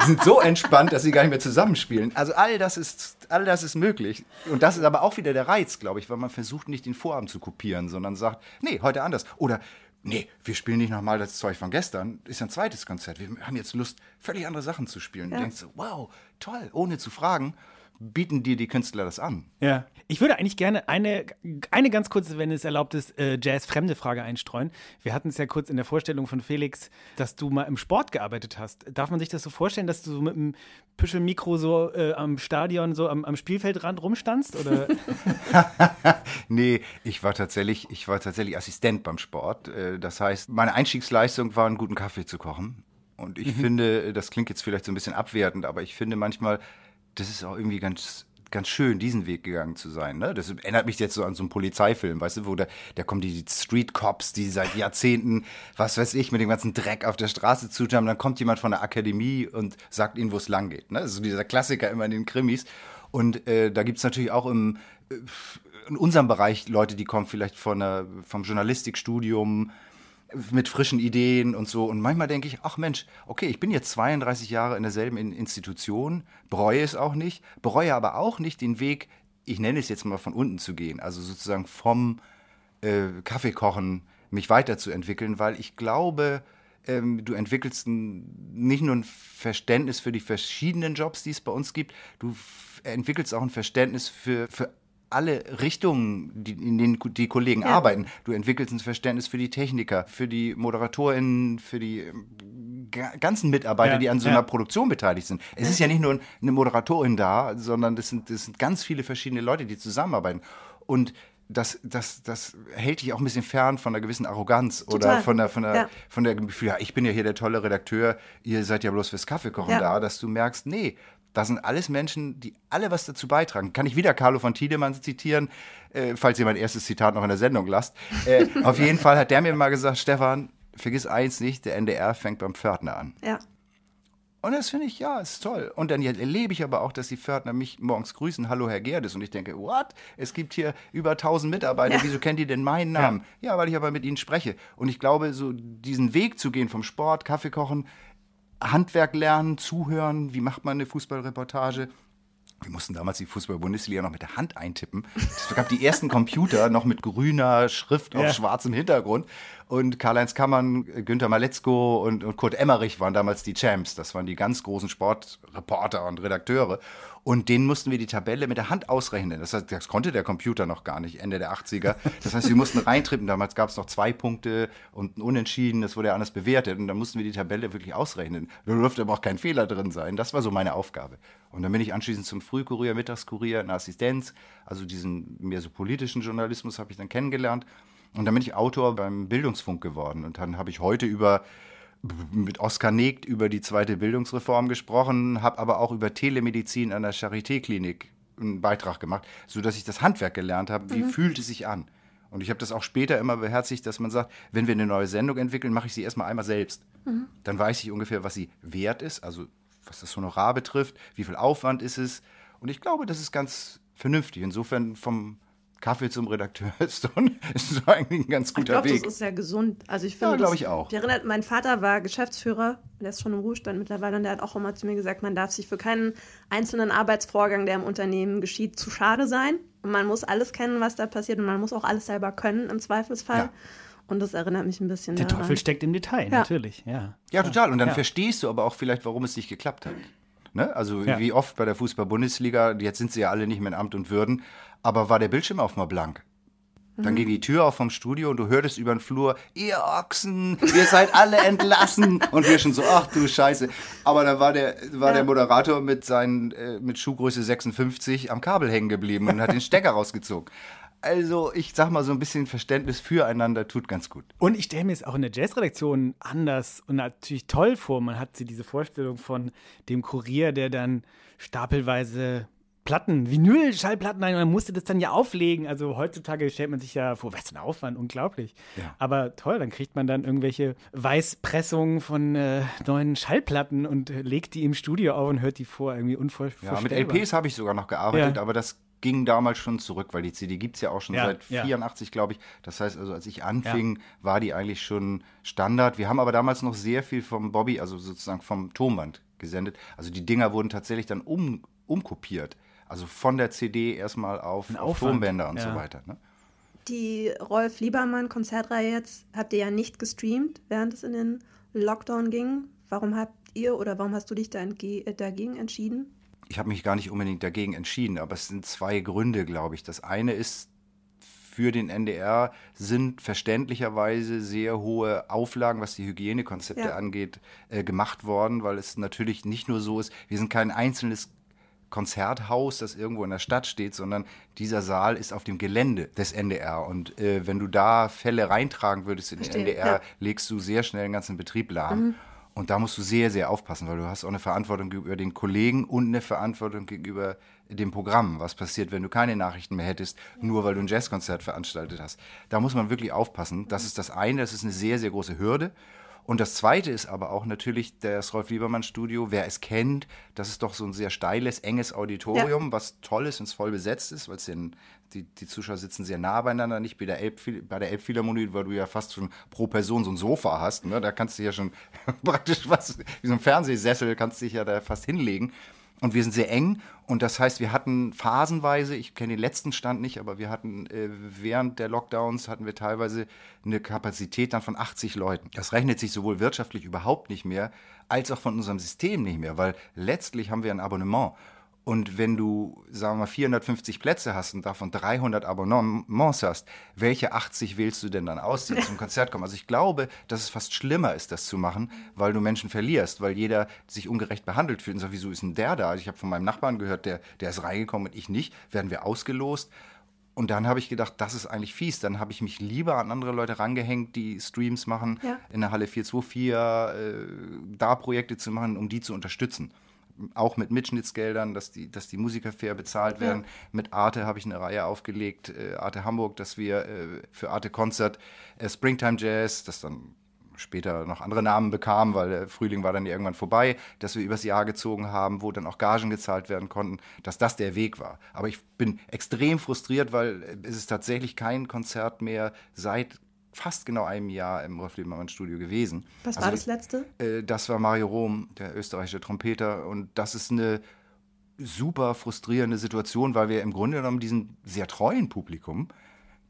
Die sind so entspannt, dass sie gar nicht mehr zusammenspielen. Also all das ist, all das ist möglich. Und das ist aber auch wieder der Reiz, glaube ich, weil man versucht nicht den Vorabend zu kopieren, sondern sagt, nee, heute anders. Oder nee, wir spielen nicht nochmal das Zeug von gestern. Ist ja ein zweites Konzert. Wir haben jetzt Lust, völlig andere Sachen zu spielen. Du denkst so, wow, toll, ohne zu fragen, bieten dir die Künstler das an. Ja. Ich würde eigentlich gerne eine, eine ganz kurze, wenn es erlaubt ist, äh, Jazz-fremde Frage einstreuen. Wir hatten es ja kurz in der Vorstellung von Felix, dass du mal im Sport gearbeitet hast. Darf man sich das so vorstellen, dass du so mit einem Püschelmikro so äh, am Stadion, so am, am Spielfeldrand rumstandst? Oder? Nee, ich war tatsächlich, ich war tatsächlich Assistent beim Sport. Äh, Das heißt, meine Einstiegsleistung war, einen guten Kaffee zu kochen. Und ich finde, das klingt jetzt vielleicht so ein bisschen abwertend, aber ich finde manchmal, das ist auch irgendwie ganz, ganz schön, diesen Weg gegangen zu sein. Ne? Das erinnert mich jetzt so an so einen Polizeifilm, weißt du, wo da, da kommen die Street Cops, die seit Jahrzehnten, was weiß ich, mit dem ganzen Dreck auf der Straße zu haben. Dann kommt jemand von der Akademie und sagt ihnen, wo es lang geht. Ne? Das ist so dieser Klassiker immer in den Krimis. Und äh, da gibt's natürlich auch im, äh, in unserem Bereich Leute, die kommen vielleicht von der, vom Journalistikstudium mit frischen Ideen und so. Und manchmal denke ich, ach Mensch, okay, ich bin jetzt 32 Jahre in derselben In- Institution, bereue es auch nicht, bereue aber auch nicht den Weg, ich nenne es jetzt mal von unten zu gehen, also sozusagen vom äh, Kaffeekochen mich weiterzuentwickeln, weil ich glaube, ähm, du entwickelst nicht nur ein Verständnis für die verschiedenen Jobs, die es bei uns gibt, du entwickelst auch ein Verständnis für, für alle Richtungen, die, in denen die Kollegen Ja. arbeiten. Du entwickelst ein Verständnis für die Techniker, für die ModeratorInnen, für die ähm, ga- ganzen Mitarbeiter, Ja, die an so ja. einer Produktion beteiligt sind. Es ist ja nicht nur eine Moderatorin da, sondern das sind, das sind ganz viele verschiedene Leute, die zusammenarbeiten. Und das, das, das hält dich auch ein bisschen fern von einer gewissen Arroganz oder Total. von der, von der, Ja. von der Gefühl, ja, ich bin ja hier der tolle Redakteur, ihr seid ja bloß fürs Kaffeekochen Ja. da, dass du merkst, nee, das sind alles Menschen, die alle was dazu beitragen. Kann ich wieder Carlo von Tiedemann zitieren, äh, falls ihr mein erstes Zitat noch in der Sendung lasst. Äh, auf jeden Fall hat der mir mal gesagt, Stefan, vergiss eins nicht, der NDR fängt beim Pförtner an. Ja. Und das finde ich, ja, ist toll. Und dann erlebe ich aber auch, dass die Pförtner mich morgens grüßen, hallo Herr Gerdes. Und ich denke, what? Es gibt hier über 1000 Mitarbeiter, Ja. wieso kennt ihr denn meinen Namen? Ja. weil ich aber mit ihnen spreche. Und ich glaube, so diesen Weg zu gehen vom Sport, Kaffee kochen, Handwerk lernen, zuhören, wie macht man eine Fußballreportage. Wir mussten damals die Fußball-Bundesliga noch mit der Hand eintippen. Es gab die ersten Computer noch mit grüner Schrift auf Ja. schwarzem Hintergrund. Und Karl-Heinz Kammern, Günther Maletzko und, und Kurt Emmerich waren damals die Champs. Das waren die ganz großen Sportreporter und Redakteure. Und denen mussten wir die Tabelle mit der Hand ausrechnen. Das, heißt, das konnte der Computer noch gar nicht, Ende der 80er. Das heißt, wir mussten reintrippen. Damals gab es noch zwei Punkte und ein Unentschieden. Das wurde ja anders bewertet. Und dann mussten wir die Tabelle wirklich ausrechnen. Da durfte aber auch kein Fehler drin sein. Das war so meine Aufgabe. Und dann bin ich anschließend zum Frühkurier, Mittagskurier, in Assistenz. Also diesen mehr so politischen Journalismus habe ich dann kennengelernt. Und dann bin ich Autor beim Bildungsfunk geworden. Und dann habe ich heute über mit Oskar Negt über die zweite Bildungsreform gesprochen, habe aber auch über Telemedizin an der Charité-Klinik einen Beitrag gemacht, sodass ich das Handwerk gelernt habe. Wie fühlt es sich an? Und ich habe das auch später immer beherzigt, dass man sagt, wenn wir eine neue Sendung entwickeln, mache ich sie erstmal einmal selbst. Dann weiß ich ungefähr, was sie wert ist, also was das Honorar betrifft, wie viel Aufwand ist es. Und ich glaube, das ist ganz vernünftig. Insofern vom Kaffee zum Redakteur ist doch, ist doch eigentlich ein ganz Ich guter glaube, Weg. das ist sehr gesund. Also ich finde, Ja, glaub das- ich auch. Ich erinnert, mein Vater war Geschäftsführer, der ist schon im Ruhestand mittlerweile und der hat auch immer zu mir gesagt, man darf sich für keinen einzelnen Arbeitsvorgang, der im Unternehmen geschieht, zu schade sein. Und man muss alles kennen, was da passiert und man muss auch alles selber können im Zweifelsfall. Ja. Und das erinnert mich ein bisschen Der daran. Teufel steckt im Detail, Ja. natürlich, ja. Ja, total. Und dann Ja. verstehst du aber auch vielleicht, warum es nicht geklappt hat. Ne? Also Ja. wie oft bei der Fußball-Bundesliga, jetzt sind sie ja alle nicht mehr in Amt und Würden, aber war der Bildschirm auf mal blank. Dann ging die Tür auf vom Studio und du hörtest über den Flur, ihr Ochsen, ihr seid alle entlassen. Und wir schon so, ach du Scheiße. Aber da war der, war der Moderator mit seinen, äh, mit Schuhgröße 56 am Kabel hängen geblieben und hat den Stecker rausgezogen. Also, ich sag mal, so ein bisschen Verständnis füreinander tut ganz gut. Und ich stelle mir es auch in der Jazzredaktion anders und natürlich toll vor. Man hat sie diese Vorstellung von dem Kurier, der dann stapelweise Platten, Vinyl-Schallplatten ein man musste das dann ja auflegen. Also heutzutage stellt man sich ja vor, was für ein Aufwand, unglaublich. Ja. Aber toll, dann kriegt man dann irgendwelche Weißpressungen von äh, neuen Schallplatten und äh, legt die im Studio auf und hört die vor. Irgendwie unvorstellbar. Ja, mit LPs habe ich sogar noch gearbeitet, Ja. aber das ging damals schon zurück, weil die CD gibt es ja auch schon Ja, seit ja. 84, glaube ich. Das heißt also, als ich anfing, war die eigentlich schon Standard. Wir haben aber damals noch sehr viel vom Bobby, also sozusagen vom Tonband gesendet. Also die Dinger wurden tatsächlich dann um, umkopiert. Also von der CD erstmal auf, auf Tonbänder und ja. so weiter. Ne? Die Rolf Liebermann-Konzertreihe jetzt habt ihr ja nicht gestreamt, während es in den Lockdown ging. Warum habt ihr oder warum hast du dich da dagegen entschieden? Ich habe mich gar nicht unbedingt dagegen entschieden, aber es sind zwei Gründe, glaube ich. Das eine ist, für den NDR sind verständlicherweise sehr hohe Auflagen, was die Hygienekonzepte Ja. angeht, äh, gemacht worden, weil es natürlich nicht nur so ist, wir sind kein einzelnes Konzerthaus, das irgendwo in der Stadt steht, sondern dieser Saal ist auf dem Gelände des NDR. Und äh, wenn du da Fälle reintragen würdest in den Verstehe, NDR, ja. legst du sehr schnell den ganzen Betrieb lahm. Und da musst du sehr, sehr aufpassen, weil du hast auch eine Verantwortung gegenüber den Kollegen und eine Verantwortung gegenüber dem Programm. Was passiert, wenn du keine Nachrichten mehr hättest, nur weil du ein Jazzkonzert veranstaltet hast. Da muss man wirklich aufpassen. Das ist das eine, das ist eine sehr, sehr große Hürde. Und das zweite ist aber auch natürlich das Rolf Liebermann Studio. Wer es kennt, das ist doch so ein sehr steiles, enges Auditorium, was toll ist, wenn es voll besetzt ist, weil es den, die, die Zuschauer sitzen sehr nah beieinander, nicht bei der, Elbphil bei der Elbphilharmonie, weil du ja fast schon pro Person so ein Sofa hast. Ne? Da kannst du ja schon praktisch was, wie so ein Fernsehsessel, kannst du dich ja da fast hinlegen. Und wir sind sehr eng und das heißt, wir hatten phasenweise, ich kenne den letzten Stand nicht, aber wir hatten äh, während der Lockdowns hatten wir teilweise eine Kapazität dann von 80 Leuten. Das rechnet sich sowohl wirtschaftlich überhaupt nicht mehr, als auch von unserem System nicht mehr, weil letztlich haben wir ein Abonnement. Und wenn du, sagen wir mal, 450 Plätze hast und davon 300 Abonnements hast, welche 80 wählst du denn dann aus, die zum Konzert kommen? Also ich glaube, dass es fast schlimmer ist, das zu machen, weil du Menschen verlierst, weil jeder sich ungerecht behandelt fühlt und sagt, wieso ist denn der da? Ich habe von meinem Nachbarn gehört, der, der ist reingekommen und ich nicht. Werden wir ausgelost? Und dann habe ich gedacht, das ist eigentlich fies. Dann habe ich mich lieber an andere Leute rangehängt, die Streams machen, Ja. in der Halle 424, äh, da Projekte zu machen, um die zu unterstützen. Auch mit Mitschnittsgeldern, dass die, dass die Musiker fair bezahlt werden. Mit Arte habe ich eine Reihe aufgelegt, äh, Arte Hamburg, dass wir äh, für Arte Konzert äh, Springtime Jazz, das dann später noch andere Namen bekam, weil der Frühling war dann ja irgendwann vorbei, dass wir übers Jahr gezogen haben, wo dann auch Gagen gezahlt werden konnten, dass das der Weg war. Aber ich bin extrem frustriert, weil es ist tatsächlich kein Konzert mehr seit fast genau einem Jahr im Rolf Liebermann Studio gewesen. Was Also war das letzte? äh, das war Mario Rom, der österreichische Trompeter. Und das ist eine super frustrierende Situation, weil wir im Grunde genommen diesen sehr treuen Publikum,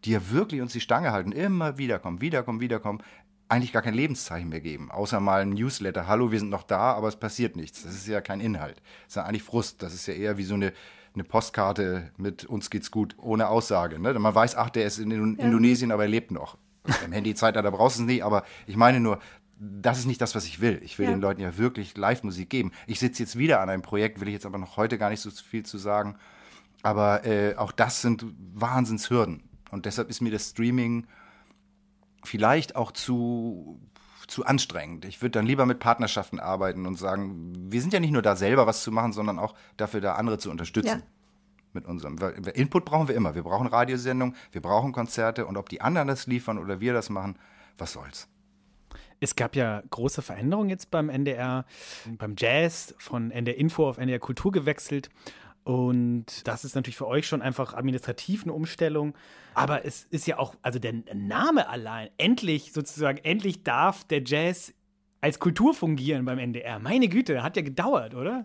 die ja wirklich uns die Stange halten, immer wiederkommen, wiederkommen, wiederkommen, eigentlich gar kein Lebenszeichen mehr geben. Außer mal ein Newsletter, hallo, wir sind noch da, aber es passiert nichts. Das ist ja kein Inhalt. Das ist ja eigentlich Frust. Das ist ja eher wie so eine, eine Postkarte mit uns geht's gut, ohne Aussage. Ne? Man weiß, ach, der ist in Indon- Indonesien, aber er lebt noch. Im Handyzeitalter brauchst du es nicht, aber ich meine nur, das ist nicht das, was ich will. Ich will Ja. den Leuten ja wirklich Live-Musik geben. Ich sitze jetzt wieder an einem Projekt, will ich jetzt aber noch heute gar nicht so viel zu sagen. Aber äh, auch das sind Wahnsinnshürden. Und deshalb ist mir das Streaming vielleicht auch zu, zu anstrengend. Ich würde dann lieber mit Partnerschaften arbeiten und sagen, wir sind ja nicht nur da selber was zu machen, sondern auch dafür da andere zu unterstützen. Ja. Mit unserem Input brauchen wir immer. Wir brauchen Radiosendungen, wir brauchen Konzerte und ob die anderen das liefern oder wir das machen, was soll's. Es gab ja große Veränderungen jetzt beim NDR, beim Jazz, von NDR Info auf NDR Kultur gewechselt. Und das ist natürlich für euch schon einfach administrativ eine Umstellung. Aber es ist ja auch, also der Name allein, endlich sozusagen, endlich darf der Jazz als Kultur fungieren beim NDR. Meine Güte, hat ja gedauert, oder?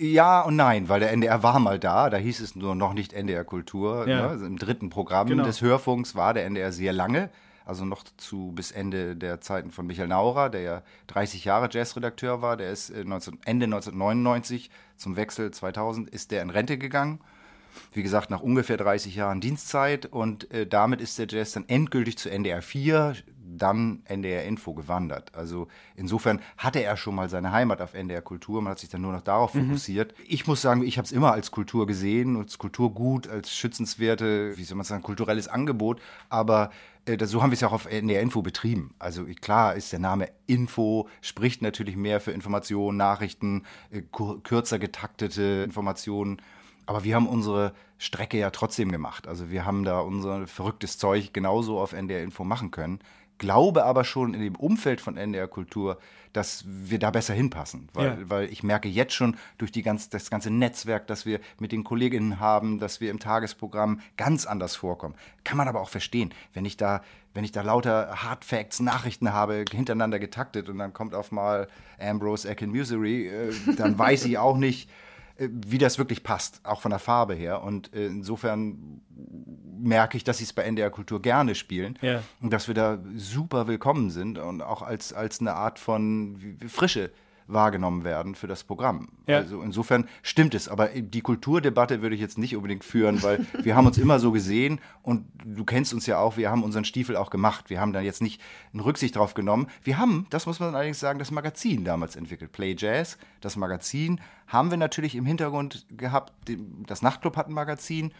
Ja und nein, weil der NDR war mal da, da hieß es nur noch nicht NDR Kultur. Ja. Ne? Also Im dritten Programm Genau. des Hörfunks war der NDR sehr lange. also noch zu bis Ende der Zeiten von Michael Naurer, der ja 30 Jahre Jazzredakteur war. Der ist 19, äh, Ende 1999 zum Wechsel 2000 ist der in Rente gegangen. Wie gesagt, nach ungefähr 30 Jahren Dienstzeit und äh, damit ist der Jazz dann endgültig zu NDR 4, dann NDR Info gewandert. Also insofern hatte er schon mal seine Heimat auf NDR Kultur, man hat sich dann nur noch darauf mhm. fokussiert. Ich muss sagen, ich habe es immer als Kultur gesehen, als Kulturgut, als schützenswerte, wie soll man sagen, kulturelles Angebot, aber äh, so haben wir es ja auch auf NDR Info betrieben. Also klar ist der Name Info, spricht natürlich mehr für Informationen, Nachrichten, äh, kürzer getaktete Informationen. Aber wir haben unsere Strecke ja trotzdem gemacht. Also wir haben da unser verrücktes Zeug genauso auf NDR Info machen können glaube aber schon in dem Umfeld von NDR Kultur, dass wir da besser hinpassen. Weil, ja. weil ich merke jetzt schon durch die ganz, das ganze Netzwerk, das wir mit den Kolleginnen haben, dass wir im Tagesprogramm ganz anders vorkommen. Kann man aber auch verstehen, wenn ich da, wenn ich da lauter Hard Facts, Nachrichten habe, hintereinander getaktet und dann kommt auf mal Ambrose Akin Musery, äh, dann weiß ich auch nicht, wie das wirklich passt, auch von der Farbe her. Und äh, insofern merke ich, dass sie es bei NDR Kultur gerne spielen ja. und dass wir da super willkommen sind und auch als, als eine Art von Frische wahrgenommen werden für das Programm. Ja. Also insofern stimmt es, aber die Kulturdebatte würde ich jetzt nicht unbedingt führen, weil wir haben uns immer so gesehen und du kennst uns ja auch, wir haben unseren Stiefel auch gemacht. Wir haben da jetzt nicht eine Rücksicht drauf genommen. Wir haben, das muss man allerdings sagen, das Magazin damals entwickelt, Play Jazz, das Magazin haben wir natürlich im Hintergrund gehabt, das Nachtclub hat ein Magazin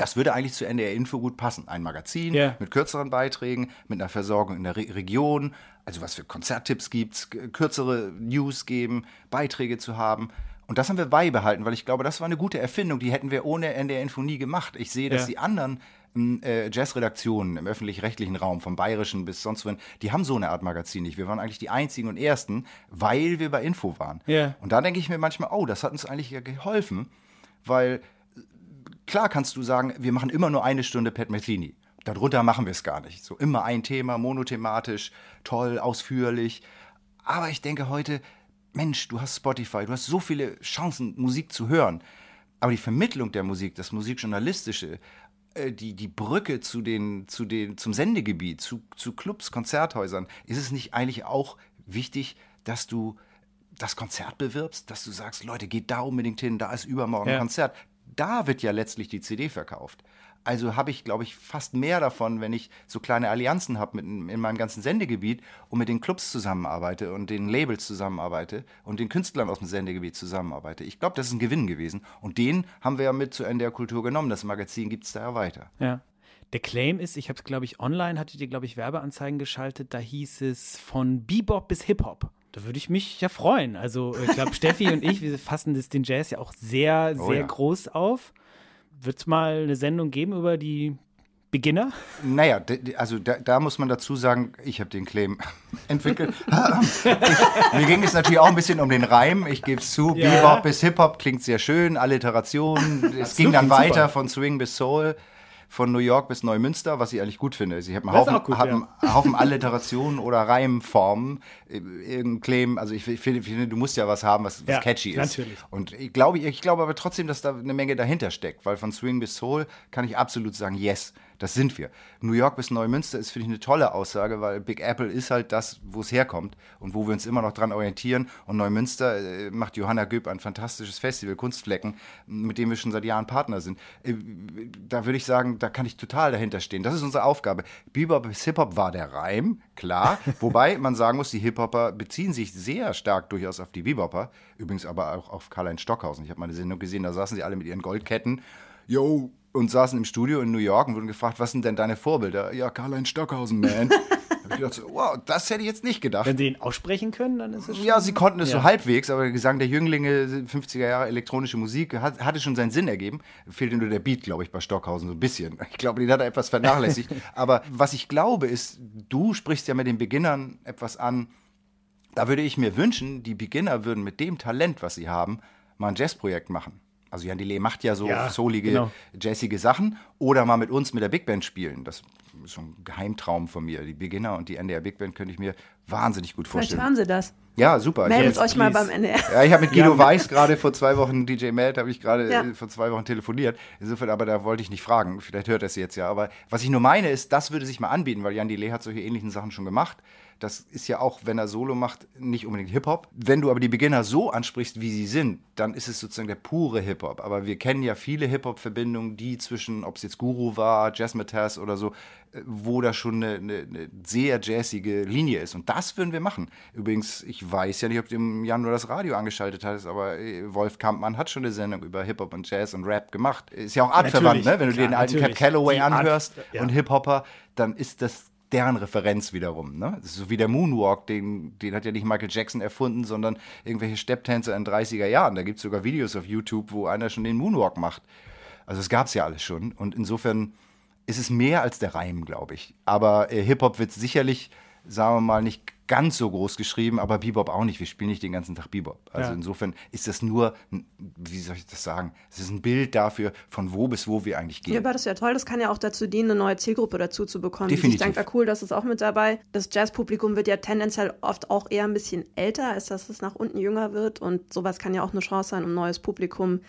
das würde eigentlich zu NDR Info gut passen. Ein Magazin yeah. mit kürzeren Beiträgen, mit einer Versorgung in der Re Region, also was für Konzerttipps gibt, kürzere News geben, Beiträge zu haben. Und das haben wir beibehalten, weil ich glaube, das war eine gute Erfindung. Die hätten wir ohne NDR Info nie gemacht. Ich sehe, dass ja. die anderen äh, Jazzredaktionen im öffentlich-rechtlichen Raum, vom Bayerischen bis sonst wohin, die haben so eine Art Magazin nicht. Wir waren eigentlich die einzigen und ersten, weil wir bei Info waren. Yeah. Und da denke ich mir manchmal, oh, das hat uns eigentlich ja geholfen, weil Klar kannst du sagen, wir machen immer nur eine Stunde Pat Metheny. Darunter machen wir es gar nicht. So immer ein Thema, monothematisch, toll, ausführlich. Aber ich denke heute, Mensch, du hast Spotify, du hast so viele Chancen, Musik zu hören. Aber die Vermittlung der Musik, das Musikjournalistische, äh, die, die Brücke zu den, zu den, zum Sendegebiet, zu, zu Clubs, Konzerthäusern, ist es nicht eigentlich auch wichtig, dass du das Konzert bewirbst, dass du sagst, Leute, geht da unbedingt hin, da ist übermorgen ja. ein Konzert da wird ja letztlich die CD verkauft. Also habe ich, glaube ich, fast mehr davon, wenn ich so kleine Allianzen habe in meinem ganzen Sendegebiet und mit den Clubs zusammenarbeite und den Labels zusammenarbeite und den Künstlern aus dem Sendegebiet zusammenarbeite. Ich glaube, das ist ein Gewinn gewesen. Und den haben wir ja mit zu NDR Kultur genommen. Das Magazin gibt es da ja weiter. Ja. Der Claim ist, ich habe es, glaube ich, online, hattet ihr, glaube ich, Werbeanzeigen geschaltet, da hieß es von Bebop bis Hip-Hop. Da würde ich mich ja freuen. Also, ich glaube, Steffi und ich, wir fassen das, den Jazz ja auch sehr, oh, sehr ja. groß auf. Wird es mal eine Sendung geben über die Beginner? Naja, also da, da, muss man dazu sagen, ich habe den Claim entwickelt. ich, mir ging es natürlich auch ein bisschen um den Reim. Ich gebe es zu. Ja. Bebop bis Hip-Hop klingt sehr schön, Alliteration. Es ging dann weiter super. von Swing bis Soul von New York bis Neumünster, was ich eigentlich gut finde. Sie haben einen Haufen, gut, haben ja. Haufen Alliterationen oder Reimformen. Irgendein Claim, also ich finde, finde, du musst ja was haben, was, was ja, catchy ist. Natürlich. Und ich glaube, ich glaube aber trotzdem, dass da eine Menge dahinter steckt, weil von Swing bis Soul kann ich absolut sagen, yes. Das sind wir. New York bis Neumünster ist, finde ich, eine tolle Aussage, weil Big Apple ist halt das, wo es herkommt und wo wir uns immer noch dran orientieren. Und Neumünster äh, macht Johanna Göb ein fantastisches Festival, Kunstflecken, mit dem wir schon seit Jahren Partner sind. Äh, da würde ich sagen, da kann ich total dahinter stehen. Das ist unsere Aufgabe. Bebop bis Hip-Hop war der Reim, klar. Wobei man sagen muss, die Hip-Hopper beziehen sich sehr stark durchaus auf die Bebopper. Übrigens aber auch auf Karl-Heinz Stockhausen. Ich habe mal eine Sendung gesehen, da saßen sie alle mit ihren Goldketten. Yo, und saßen im Studio in New York und wurden gefragt, was sind denn deine Vorbilder? Ja, Karl-Heinz Stockhausen, man. ich gedacht, so, wow, das hätte ich jetzt nicht gedacht. Wenn sie ihn aussprechen können, dann ist es schon... Ja, sie konnten es ja. so halbwegs, aber der Gesang der Jünglinge, 50er Jahre elektronische Musik, hat, hatte schon seinen Sinn ergeben. Fehlte nur der Beat, glaube ich, bei Stockhausen so ein bisschen. Ich glaube, den hat er etwas vernachlässigt. aber was ich glaube ist, du sprichst ja mit den Beginnern etwas an, da würde ich mir wünschen, die Beginner würden mit dem Talent, was sie haben, mal ein Jazzprojekt machen. Also Jan Delay macht ja so ja, soulige, genau. jazzige Sachen. Oder mal mit uns mit der Big Band spielen. Das ist so ein Geheimtraum von mir. Die Beginner und die NDR Big Band könnte ich mir wahnsinnig gut vorstellen. Vielleicht hören sie das. Ja, super. Meldet euch mal beim NDR. Ja, ich habe mit Guido Weiß gerade vor zwei Wochen, DJ Meld, habe ich gerade Ja. äh, vor zwei Wochen telefoniert. Insofern, aber da wollte ich nicht fragen. Vielleicht hört er es jetzt ja. Aber was ich nur meine ist, das würde sich mal anbieten, weil Jan Delay hat solche ähnlichen Sachen schon gemacht. Das ist ja auch, wenn er Solo macht, nicht unbedingt Hip-Hop. Wenn du aber die Beginner so ansprichst, wie sie sind, dann ist es sozusagen der pure Hip-Hop. Aber wir kennen ja viele Hip-Hop-Verbindungen, die zwischen, ob es jetzt Guru war, Jazzmatazz oder so, äh, wo da schon eine, eine, eine sehr jazzige Linie ist. Und das würden wir machen. Übrigens, ich weiß ja nicht, ob du im Januar das Radio angeschaltet hast, aber äh, Wolf Kampmann hat schon eine Sendung über Hip-Hop und Jazz und Rap gemacht. Ist ja auch artverwandt, ne? Wenn du klar, den alten Cap. Calloway Die Art- anhörst ja. und Hip-Hopper, dann ist das deren Referenz wiederum. Ne? Das ist so wie der Moonwalk, den, den hat ja nicht Michael Jackson erfunden, sondern irgendwelche Stepptänzer in den 30er Jahren. Da gibt es sogar Videos auf YouTube, wo einer schon den Moonwalk macht. Also es gab es ja alles schon. Und insofern ist es mehr als der Reim, glaube ich. Aber äh, Hip-Hop wird sicherlich, sagen wir mal, nicht ganz so groß geschrieben, aber Bebop auch nicht. Wir spielen nicht den ganzen Tag Bebop. Also Ja. insofern ist das nur, ein- wie soll ich das sagen, es ist ein Bild dafür, von wo bis wo wir eigentlich gehen. Ja, aber das ist ja toll. Das kann ja auch dazu dienen, eine neue Zielgruppe dazu zu bekommen. Definitiv. Ich denke, cool, das ist auch mit dabei. Das Jazzpublikum wird ja tendenziell oft auch eher ein bisschen älter, als dass es nach unten jünger wird. Und sowas kann ja auch eine Chance sein, um neues Publikum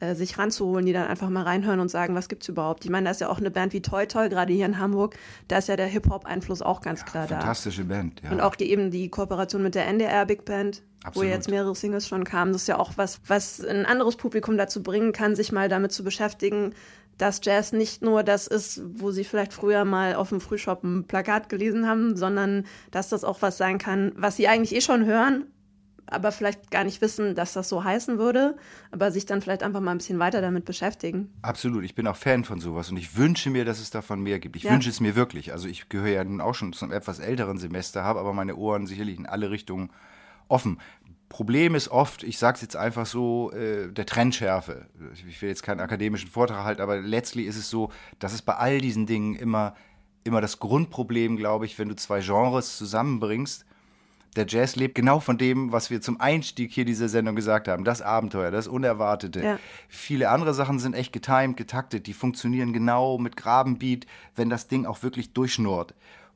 äh, sich ranzuholen, die dann einfach mal reinhören und sagen, was gibt's überhaupt? Ich meine, da ist ja auch eine Band wie Toy Toy, gerade hier in Hamburg. Da ist ja der Hip-Hop-Einfluss auch ganz klar da. Fantastische Band, ja. Und auch die, eben die Kooperation mit der NDR Big Band, wo Absolut. jetzt mehrere Singles schon kamen, das ist ja auch was, was ein anderes Publikum dazu bringen kann, sich mal damit zu beschäftigen, dass Jazz nicht nur das ist, wo sie vielleicht früher mal auf dem Frühshop ein Plakat gelesen haben, sondern dass das auch was sein kann, was sie eigentlich eh schon hören, aber vielleicht gar nicht wissen, dass das so heißen würde, aber sich dann vielleicht einfach mal ein bisschen weiter damit beschäftigen. Absolut, ich bin auch Fan von sowas und ich wünsche mir, dass es davon mehr gibt. Ich Ja. wünsche es mir wirklich. Also ich gehöre ja nun auch schon zum etwas älteren Semester, habe aber meine Ohren sicherlich in alle Richtungen offen. Problem ist oft, ich sage es jetzt einfach so, äh, der Trendschärfe. Ich will jetzt keinen akademischen Vortrag halten, aber letztlich ist es so, dass es bei all diesen Dingen immer, immer das Grundproblem, glaube ich, wenn du zwei Genres zusammenbringst, der Jazz lebt genau von dem, was wir zum Einstieg hier dieser Sendung gesagt haben. Das Abenteuer, das Unerwartete. Ja. Viele andere Sachen sind echt getimed, getaktet. Die funktionieren genau mit Grabenbeat, wenn das Ding auch wirklich durchschnurrt.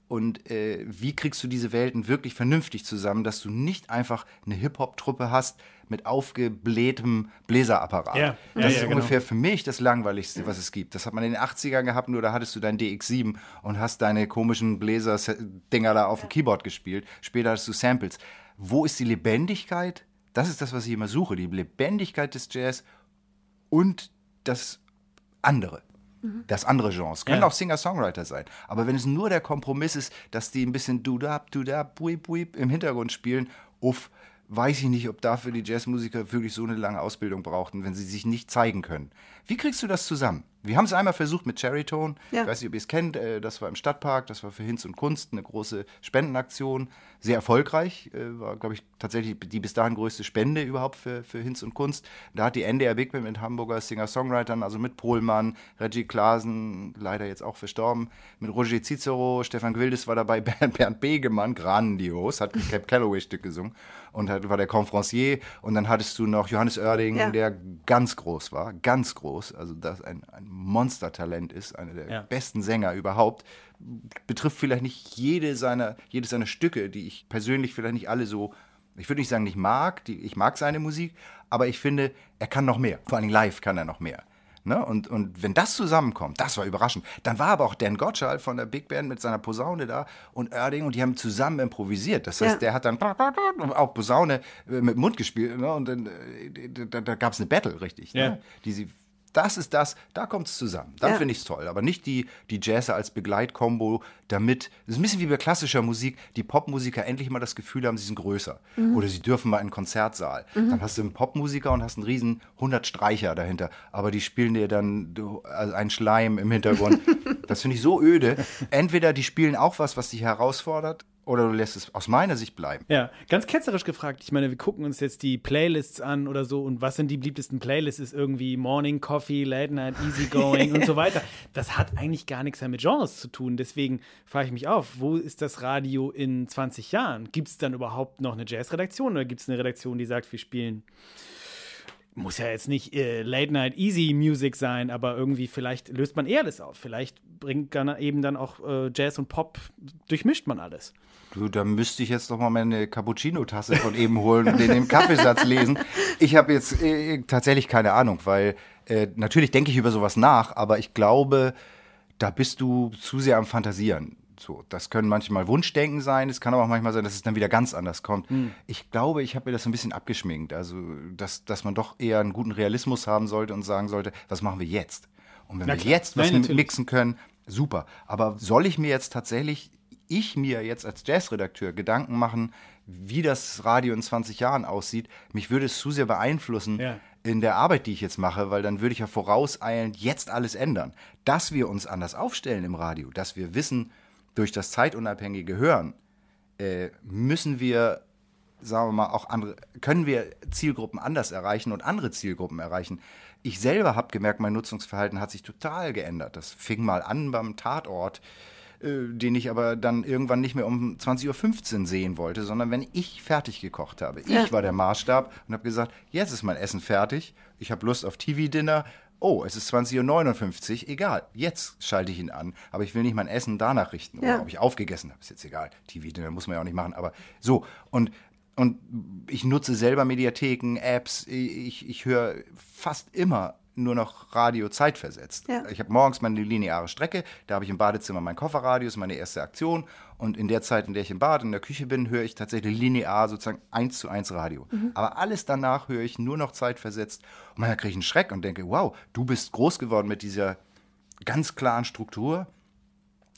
Und äh, wie kriegst du diese Welten wirklich vernünftig zusammen, dass du nicht einfach eine Hip-Hop-Truppe hast mit aufgeblähtem Bläserapparat. Ja, das ja, ist ja, genau. ungefähr für mich das Langweiligste, was es gibt. Das hat man in den 80ern gehabt, nur da hattest du dein DX7 und hast deine komischen Bläser-Dinger da auf dem Keyboard gespielt. Später hattest du Samples. Wo ist die Lebendigkeit? Das ist das, was ich immer suche. Die Lebendigkeit des Jazz und das andere. Das andere Genres. Können Ja. auch Singer-Songwriter sein. Aber wenn es nur der Kompromiss ist, dass die ein bisschen dudab, dudab, buip, buip im Hintergrund spielen, uff, weiß ich nicht, ob dafür die Jazzmusiker wirklich so eine lange Ausbildung brauchten, wenn sie sich nicht zeigen können. Wie kriegst du das zusammen? Wir haben es einmal versucht mit Cherrytone. Ja. Ich weiß nicht, ob ihr es kennt. äh, Das war im Stadtpark. Das war für Hinz und Kunst eine große Spendenaktion. Sehr erfolgreich. äh, War, glaube ich, tatsächlich die bis dahin größte Spende überhaupt für, für Hinz und Kunst. Da hat die NDR Big Band mit Hamburger Singer-Songwritern, also mit Pohlmann, Reggie Klasen, leider jetzt auch verstorben, mit Roger Cicero, Stefan Gwildes war dabei, Bernd, Bernd Begemann, grandios, hat ein Cap Calloway-Stück gesungen und hat, war der Conferencier. Und dann hattest du noch Johannes Oerding, Ja. der ganz groß war, ganz groß, also das ein, ein Monstertalent ist, einer der Ja. besten Sänger überhaupt. Betrifft vielleicht nicht jede seiner, jedes seiner Stücke, die ich persönlich vielleicht nicht alle so, ich würde nicht sagen, nicht mag, die, ich mag seine Musik, aber ich finde, er kann noch mehr. Vor allem live kann er noch mehr. Ne? Und, und wenn das zusammenkommt, das war überraschend. Dann war aber auch Dan Gottschalk von der Big Band mit seiner Posaune da und Oerding und die haben zusammen improvisiert. Das heißt, Ja. der hat dann auch Posaune äh, mit dem Mund gespielt ne? und dann äh, da, da gab es eine Battle, richtig. Ja. Ne? Die sie das ist das, da kommt es zusammen. Dann Ja. finde ich es toll. Aber nicht die, die Jazzer als Begleitkombo, damit, das ist ein bisschen wie bei klassischer Musik, die Popmusiker endlich mal das Gefühl haben, sie sind größer. Oder sie dürfen mal in einen Konzertsaal. Dann hast du einen Popmusiker und hast einen riesen 100 Streicher dahinter. Aber die spielen dir dann du, also einen Schleim im Hintergrund. das finde ich so öde. Entweder die spielen auch was, was dich herausfordert, oder du lässt es aus meiner Sicht bleiben. Ja, ganz ketzerisch gefragt. Ich meine, wir gucken uns jetzt die Playlists an oder so und was sind die beliebtesten Playlists? Ist irgendwie Morning Coffee, Late Night, Easygoing und so weiter. Das hat eigentlich gar nichts mehr mit Genres zu tun. Deswegen frage ich mich auf, wo ist das Radio in 20 Jahren? Gibt es dann überhaupt noch eine Jazz-Redaktion oder gibt es eine Redaktion, die sagt, wir spielen muss ja jetzt nicht äh, Late Night Easy Music sein, aber irgendwie vielleicht löst man eher das auf. Vielleicht bringt dann eben dann auch äh, Jazz und Pop, durchmischt man alles. Du, da müsste ich jetzt noch mal meine Cappuccino-Tasse von eben holen und den im Kaffeesatz lesen. Ich habe jetzt äh, tatsächlich keine Ahnung, weil äh, natürlich denke ich über sowas nach, aber ich glaube, da bist du zu sehr am Fantasieren. So, das können manchmal Wunschdenken sein, es kann aber auch manchmal sein, dass es dann wieder ganz anders kommt. Mhm. Ich glaube, ich habe mir das ein bisschen abgeschminkt. Also, dass, dass man doch eher einen guten Realismus haben sollte und sagen sollte, was machen wir jetzt? Und wenn Na wir klar. jetzt was Nein, mixen können, super. Aber soll ich mir jetzt tatsächlich, ich mir jetzt als Jazzredakteur Gedanken machen, wie das Radio in 20 Jahren aussieht? Mich würde es zu sehr beeinflussen. Ja in der Arbeit, die ich jetzt mache, weil dann würde ich ja vorauseilend jetzt alles ändern. Dass wir uns anders aufstellen im Radio, dass wir wissen, durch das zeitunabhängige Hören äh, müssen wir, sagen wir mal, auch andere, können wir Zielgruppen anders erreichen und andere Zielgruppen erreichen. Ich selber habe gemerkt, mein Nutzungsverhalten hat sich total geändert. Das fing mal an beim Tatort, äh, den ich aber dann irgendwann nicht mehr um 20.15 Uhr sehen wollte, sondern wenn ich fertig gekocht habe. Ja. Ich war der Maßstab und habe gesagt, jetzt ist mein Essen fertig, ich habe Lust auf TV-Dinner, oh, es ist 20.59 Uhr, egal, jetzt schalte ich ihn an, aber ich will nicht mein Essen danach richten. Oder ja. ob ich aufgegessen habe, ist jetzt egal. TV-Dinner muss man ja auch nicht machen, aber so. Und, und ich nutze selber Mediatheken, Apps, ich, ich höre fast immer nur noch Radio zeitversetzt. Ja. Ich habe morgens meine lineare Strecke, da habe ich im Badezimmer mein Kofferradio, ist meine erste Aktion. Und in der Zeit, in der ich im Bad, in der Küche bin, höre ich tatsächlich linear sozusagen eins zu eins Radio. Mhm. Aber alles danach höre ich nur noch zeitversetzt. Und manchmal kriege ich einen Schreck und denke, wow, du bist groß geworden mit dieser ganz klaren Struktur.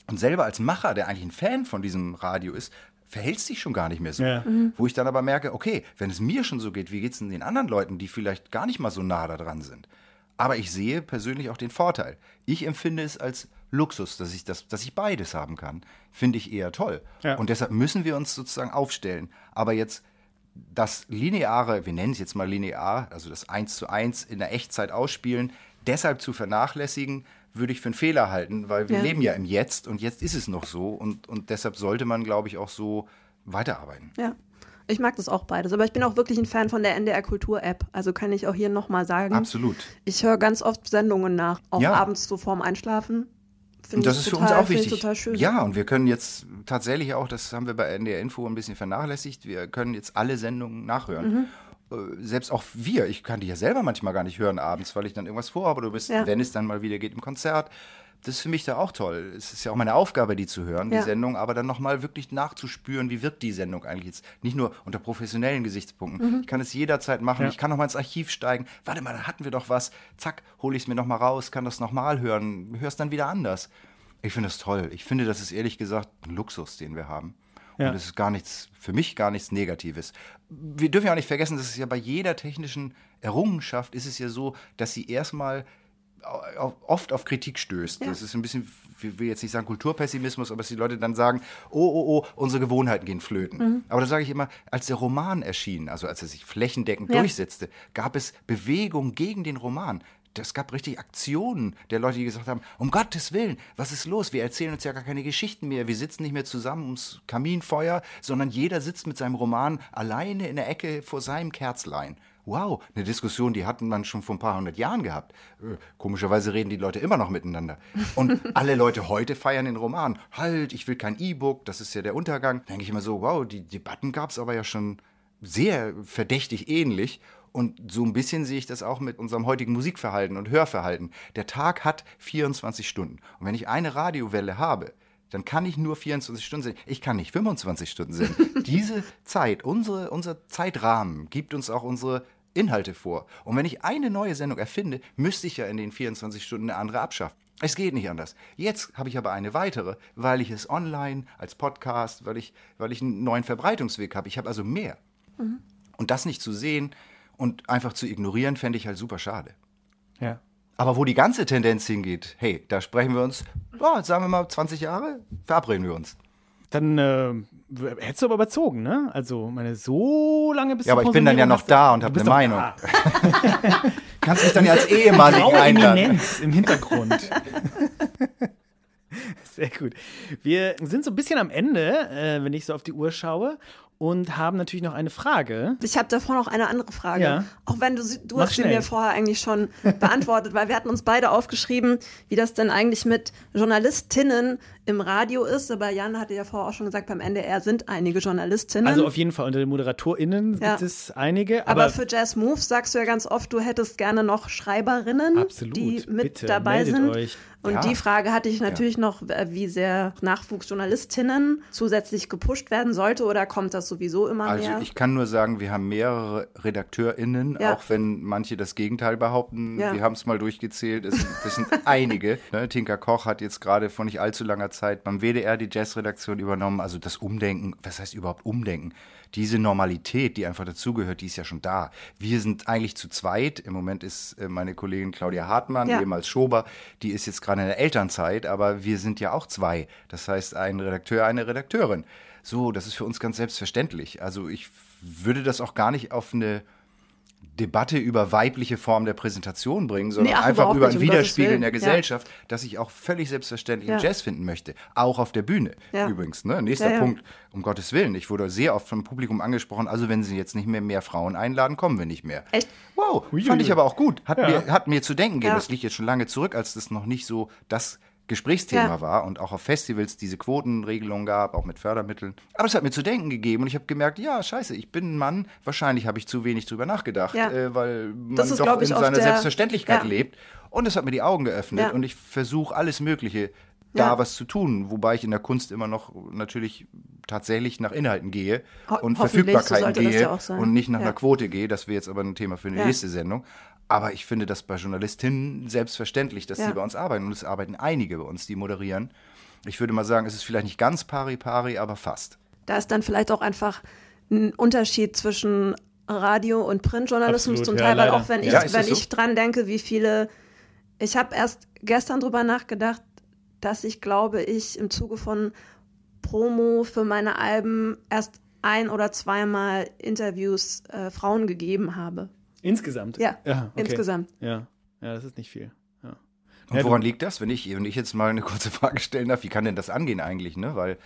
Und selber als Macher, der eigentlich ein Fan von diesem Radio ist, verhältst dich schon gar nicht mehr so. Ja. Mhm. Wo ich dann aber merke, okay, wenn es mir schon so geht, wie geht es denn den anderen Leuten, die vielleicht gar nicht mal so nah da dran sind? Aber ich sehe persönlich auch den Vorteil. Ich empfinde es als Luxus, dass ich, das, dass ich beides haben kann. Finde ich eher toll. Ja. Und deshalb müssen wir uns sozusagen aufstellen. Aber jetzt das lineare, wir nennen es jetzt mal linear, also das 1 zu 1 in der Echtzeit ausspielen, deshalb zu vernachlässigen, würde ich für einen Fehler halten, weil wir ja. leben ja im Jetzt und jetzt ist es noch so und, und deshalb sollte man, glaube ich, auch so weiterarbeiten. Ja. Ich mag das auch beides, aber ich bin auch wirklich ein Fan von der NDR Kultur App. Also kann ich auch hier nochmal sagen. Absolut. Ich höre ganz oft Sendungen nach, auch ja. abends so vorm Einschlafen. und das ist total, für uns auch wichtig. Total schön. Ja, und wir können jetzt tatsächlich auch, das haben wir bei NDR Info ein bisschen vernachlässigt, wir können jetzt alle Sendungen nachhören. Mhm äh, selbst auch wir, ich kann die ja selber manchmal gar nicht hören abends, weil ich dann irgendwas vorhabe. Du bist, ja. wenn es dann mal wieder geht, im Konzert das ist für mich da auch toll. Es ist ja auch meine Aufgabe, die zu hören, ja. die Sendung, aber dann nochmal wirklich nachzuspüren, wie wirkt die Sendung eigentlich jetzt. Nicht nur unter professionellen Gesichtspunkten. Mhm. Ich kann es jederzeit machen. Ja. Ich kann nochmal ins Archiv steigen. Warte mal, da hatten wir doch was. Zack, hole ich es mir nochmal raus, kann das nochmal hören, hör es dann wieder anders. Ich finde das toll. Ich finde, das ist ehrlich gesagt ein Luxus, den wir haben. Ja. Und es ist gar nichts, für mich gar nichts Negatives. Wir dürfen ja auch nicht vergessen, dass es ja bei jeder technischen Errungenschaft ist es ja so, dass sie erstmal oft auf Kritik stößt. Ja. Das ist ein bisschen, ich will jetzt nicht sagen Kulturpessimismus, aber dass die Leute dann sagen, oh, oh, oh, unsere Gewohnheiten gehen flöten. Mhm. Aber da sage ich immer, als der Roman erschien, also als er sich flächendeckend ja. durchsetzte, gab es Bewegung gegen den Roman. Es gab richtig Aktionen der Leute, die gesagt haben, um Gottes Willen, was ist los? Wir erzählen uns ja gar keine Geschichten mehr. Wir sitzen nicht mehr zusammen ums Kaminfeuer, sondern jeder sitzt mit seinem Roman alleine in der Ecke vor seinem Kerzlein wow, eine Diskussion, die hatten man schon vor ein paar hundert Jahren gehabt. Äh, komischerweise reden die Leute immer noch miteinander. Und alle Leute heute feiern den Roman. Halt, ich will kein E-Book, das ist ja der Untergang. Da denke ich immer so, wow, die Debatten gab es aber ja schon sehr verdächtig ähnlich. Und so ein bisschen sehe ich das auch mit unserem heutigen Musikverhalten und Hörverhalten. Der Tag hat 24 Stunden. Und wenn ich eine Radiowelle habe, dann kann ich nur 24 Stunden sehen. Ich kann nicht 25 Stunden sehen. Diese Zeit, unsere, unser Zeitrahmen gibt uns auch unsere Inhalte vor. Und wenn ich eine neue Sendung erfinde, müsste ich ja in den 24 Stunden eine andere abschaffen. Es geht nicht anders. Jetzt habe ich aber eine weitere, weil ich es online als Podcast, weil ich, weil ich einen neuen Verbreitungsweg habe. Ich habe also mehr. Mhm. Und das nicht zu sehen und einfach zu ignorieren, fände ich halt super schade. Ja. Aber wo die ganze Tendenz hingeht, hey, da sprechen wir uns, oh, sagen wir mal 20 Jahre, verabreden wir uns. Dann äh, hättest du aber überzogen, ne? Also, meine, so lange bist du Ja, aber ich bin dann ja noch da und habe eine Meinung. Kannst mich dann ja als Ehemaligen einladen. Eminenz im Hintergrund. Sehr gut. Wir sind so ein bisschen am Ende, äh, wenn ich so auf die Uhr schaue und haben natürlich noch eine Frage. Ich habe davor noch eine andere Frage. Ja. Auch wenn du, sie- du Mach hast sie mir vorher eigentlich schon beantwortet, weil wir hatten uns beide aufgeschrieben, wie das denn eigentlich mit Journalistinnen im Radio ist. Aber Jan hatte ja vorher auch schon gesagt, beim NDR sind einige Journalistinnen. Also auf jeden Fall unter den ModeratorInnen Ja. gibt es einige. aber, Aber, für Jazz Moves sagst du ja ganz oft, du hättest gerne noch Schreiberinnen, Absolut. die mit Bitte, dabei sind. euch. Und Ja. die Frage hatte ich natürlich noch, äh, wie sehr Nachwuchsjournalistinnen zusätzlich gepusht werden sollte oder kommt das sowieso immer Also mehr? ich kann nur sagen, wir haben mehrere RedakteurInnen, Ja. auch wenn manche das Gegenteil behaupten. Ja. Wir haben es mal durchgezählt, es, das sind einige. Ne? Tinka Koch hat jetzt gerade vor nicht allzu langer Zeit beim WDR die Jazzredaktion übernommen. Also das Umdenken, was heißt überhaupt Umdenken? Diese Normalität, die einfach dazugehört, die ist ja schon da. Wir sind eigentlich zu zweit. Im Moment ist äh, meine Kollegin Claudia Hartmann, Ja. ehemals Schober, die ist jetzt gerade in der Elternzeit, aber wir sind ja auch zwei. Das heißt, ein Redakteur, eine Redakteurin. So, das ist für uns ganz selbstverständlich. Also ich würde das auch gar nicht auf eine Debatte über weibliche Form der Präsentation bringen, sondern Nee, ach, einfach über ein um Widerspiegel in der Willen. Ja. Gesellschaft, dass ich auch völlig selbstverständlich Ja. Jazz finden möchte. Auch auf der Bühne Ja. übrigens. Ne? Nächster Ja, ja. Punkt, um Gottes Willen. Ich wurde sehr oft vom Publikum angesprochen, also wenn Sie jetzt nicht mehr mehr Frauen einladen, kommen wir nicht mehr. Echt? Wow, fand ich aber auch gut. Hat, Ja. mir, hat mir zu denken gegeben. Ja. Das liegt jetzt schon lange zurück, als das noch nicht so das Gesprächsthema Ja. war und auch auf Festivals diese Quotenregelung gab, auch mit Fördermitteln. Aber es hat mir zu denken gegeben und ich habe gemerkt, ja, scheiße, ich bin ein Mann, wahrscheinlich habe ich zu wenig drüber nachgedacht, Ja. äh, weil man ist, doch in seiner Selbstverständlichkeit Ja. lebt. Und es hat mir die Augen geöffnet und ich versuche alles Mögliche da was zu tun, wobei ich in der Kunst immer noch natürlich tatsächlich nach Inhalten gehe Ho- und so Verfügbarkeiten das gehe und nicht nach einer Quote gehe. Das wäre jetzt aber ein Thema für eine nächste Sendung. Aber ich finde das bei Journalistinnen selbstverständlich, dass Ja. sie bei uns arbeiten. Und es arbeiten einige bei uns, die moderieren. Ich würde mal sagen, es ist vielleicht nicht ganz pari-pari, aber fast. Da ist dann vielleicht auch einfach ein Unterschied zwischen Radio- und Printjournalismus Absolut, zum ja, Teil, weil leider. auch wenn ich, Ja, wenn so? ich dran denke, wie viele, ich habe erst gestern drüber nachgedacht, dass ich glaube, ich im Zuge von Promo für meine Alben erst ein oder zweimal Interviews äh, Frauen gegeben habe. Insgesamt? Ja, okay. insgesamt. Ja. ja, das ist nicht viel. Ja. Und Ja, woran liegt das? Wenn ich, wenn ich jetzt mal eine kurze Frage stellen darf, wie kann denn das angehen eigentlich? Ne? Weil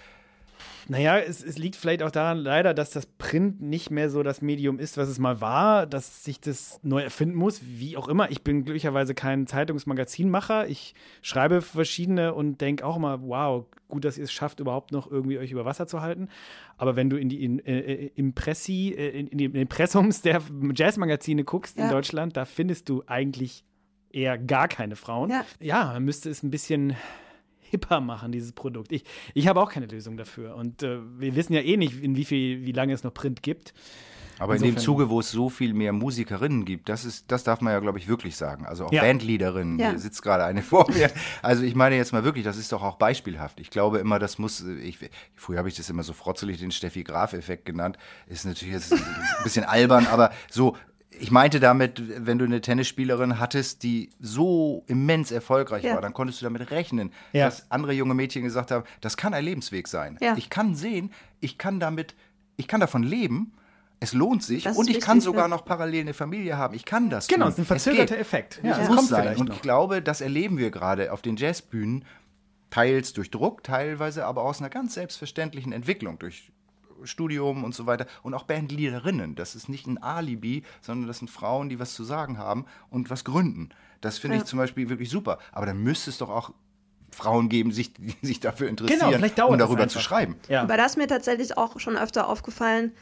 Naja, es, es liegt vielleicht auch daran, leider, dass das Print nicht mehr so das Medium ist, was es mal war, dass sich das neu erfinden muss, wie auch immer. Ich bin glücklicherweise kein Zeitungsmagazinmacher. Ich schreibe verschiedene und denke auch immer, wow, gut, dass ihr es schafft, überhaupt noch irgendwie euch über Wasser zu halten. Aber wenn du in die in, äh, Impressi, äh, in, in die Impressums der Jazzmagazine guckst in Ja. Deutschland, da findest du eigentlich eher gar keine Frauen. Ja. ja man müsste es ein bisschen hipper machen, dieses Produkt. Ich, ich habe auch keine Lösung dafür. Und äh, wir wissen ja eh nicht, in wie viel, wie lange es noch Print gibt. Aber in dem Insofern- Zuge, wo es so viel mehr Musikerinnen gibt, das ist, das darf man ja, glaube ich, wirklich sagen. Also auch Ja. Bandleaderinnen. Ja. Hier sitzt gerade eine vor mir. Also ich meine jetzt mal wirklich, das ist doch auch beispielhaft. Ich glaube immer, das muss, ich, früher habe ich das immer so frotzelig den Steffi Graf-Effekt genannt. Ist natürlich jetzt ein bisschen albern, aber so, ich meinte damit, wenn du eine Tennisspielerin hattest, die so immens erfolgreich Ja. war, dann konntest du damit rechnen, Ja. dass andere junge Mädchen gesagt haben, das kann ein Lebensweg sein. Ja. Ich kann sehen, ich kann damit, ich kann davon leben. Es lohnt sich und ich kann sogar noch parallel eine Familie haben. Ich kann das. Genau, tun. es ist ein verzögerter. Effekt. Ja, es muss sein. Und noch. ich glaube, das erleben wir gerade auf den Jazzbühnen, teils durch Druck, teilweise aber aus einer ganz selbstverständlichen Entwicklung, durch Studium und so weiter. Und auch Bandleaderinnen. Das ist nicht ein Alibi, sondern das sind Frauen, die was zu sagen haben und was gründen. Das finde Ja. ich zum Beispiel wirklich super. Aber dann müsste es doch auch Frauen geben, sich, die sich dafür interessieren, Genau, vielleicht dauert um das darüber zu schreiben. Ja. Aber da ist mir tatsächlich auch schon öfter aufgefallen,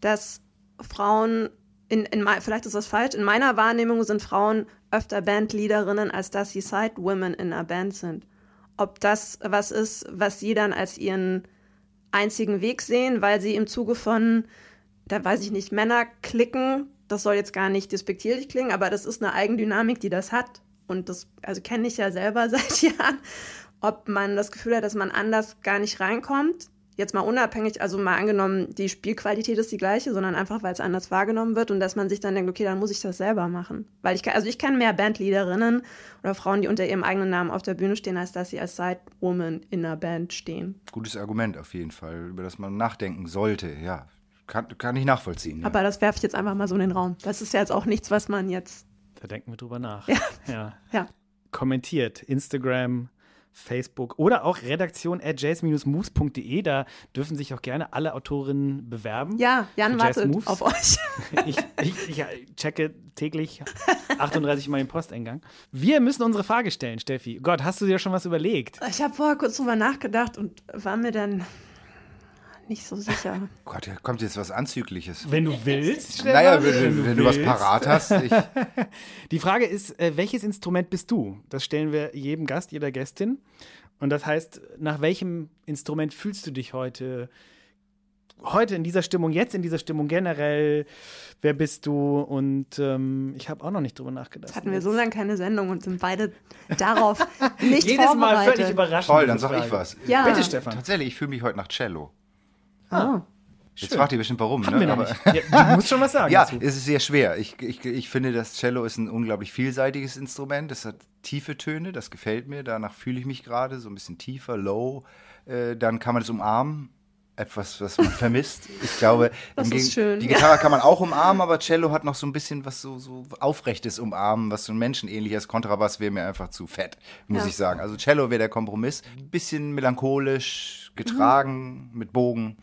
dass Frauen, in, in, vielleicht ist das falsch, in meiner Wahrnehmung sind Frauen öfter Bandleaderinnen, als dass sie Sidewomen in einer Band sind. Ob das was ist, was sie dann als ihren einzigen Weg sehen, weil sie im Zuge von, da weiß ich nicht, Männer klicken, das soll jetzt gar nicht despektierlich klingen, aber das ist eine Eigendynamik, die das hat. Und das, also kenne ich ja selber seit Jahren, ob man das Gefühl hat, dass man anders gar nicht reinkommt. Jetzt mal unabhängig, also mal angenommen, die Spielqualität ist die gleiche, sondern einfach, weil es anders wahrgenommen wird und dass man sich dann denkt, okay, dann muss ich das selber machen. Weil ich, kann- also ich kenne mehr Bandleaderinnen oder Frauen, die unter ihrem eigenen Namen auf der Bühne stehen, als dass sie als Sidewoman in einer Band stehen. Gutes Argument auf jeden Fall, über das man nachdenken sollte. Ja, kann, kann ich nachvollziehen. Ja. Aber das werfe ich jetzt einfach mal so in den Raum. Das ist ja jetzt auch nichts, was man jetzt. Da denken wir drüber nach. Ja. ja. Ja. Kommentiert. Instagram, Facebook oder auch redaktion at jazz-moves.de. Da dürfen sich auch gerne alle Autorinnen bewerben. Ja, Jan wartet auf euch. Ich, ich, ich checke täglich 38 Mal den Posteingang. Wir müssen unsere Frage stellen, Steffi. Gott, hast du dir schon was überlegt? Ich habe vorher kurz drüber nachgedacht und war mir dann nicht so sicher. Gott, da kommt jetzt was Anzügliches. Wenn du willst, Stefan. Naja, wenn, wenn du was parat hast. Ich, Die Frage ist, äh, welches Instrument bist du? Das stellen wir jedem Gast, jeder Gästin. Und das heißt, nach welchem Instrument fühlst du dich heute? Heute in dieser Stimmung, jetzt in dieser Stimmung generell, wer bist du? Und ähm, ich habe auch noch nicht drüber nachgedacht. Jetzt hatten wir so lange keine Sendung und sind beide darauf nicht Jedes Mal völlig überraschend. toll, dann diese sag ich was. Ja. Bitte, Stefan. Tatsächlich, ich fühle mich heute nach Cello. Oh. Jetzt Schön. fragt ihr bestimmt, warum. Haben ne? Aber-. Ja, du musst schon was sagen. Ja, dazu. es ist sehr schwer. Ich, ich, ich finde, das Cello ist ein unglaublich vielseitiges Instrument. Es hat tiefe Töne, das gefällt mir. Danach fühle ich mich gerade so ein bisschen tiefer, low. Äh, dann kann man es umarmen. Etwas, was man vermisst. Ich glaube, schön, die ja. Gitarre kann man auch umarmen, aber Cello hat noch so ein bisschen was so, so Aufrechtes umarmen, was so ein menschenähnliches Kontrabass wäre mir einfach zu fett, muss Ja. ich sagen. Also Cello wäre der Kompromiss. Ein bisschen melancholisch, getragen, mit Bogen.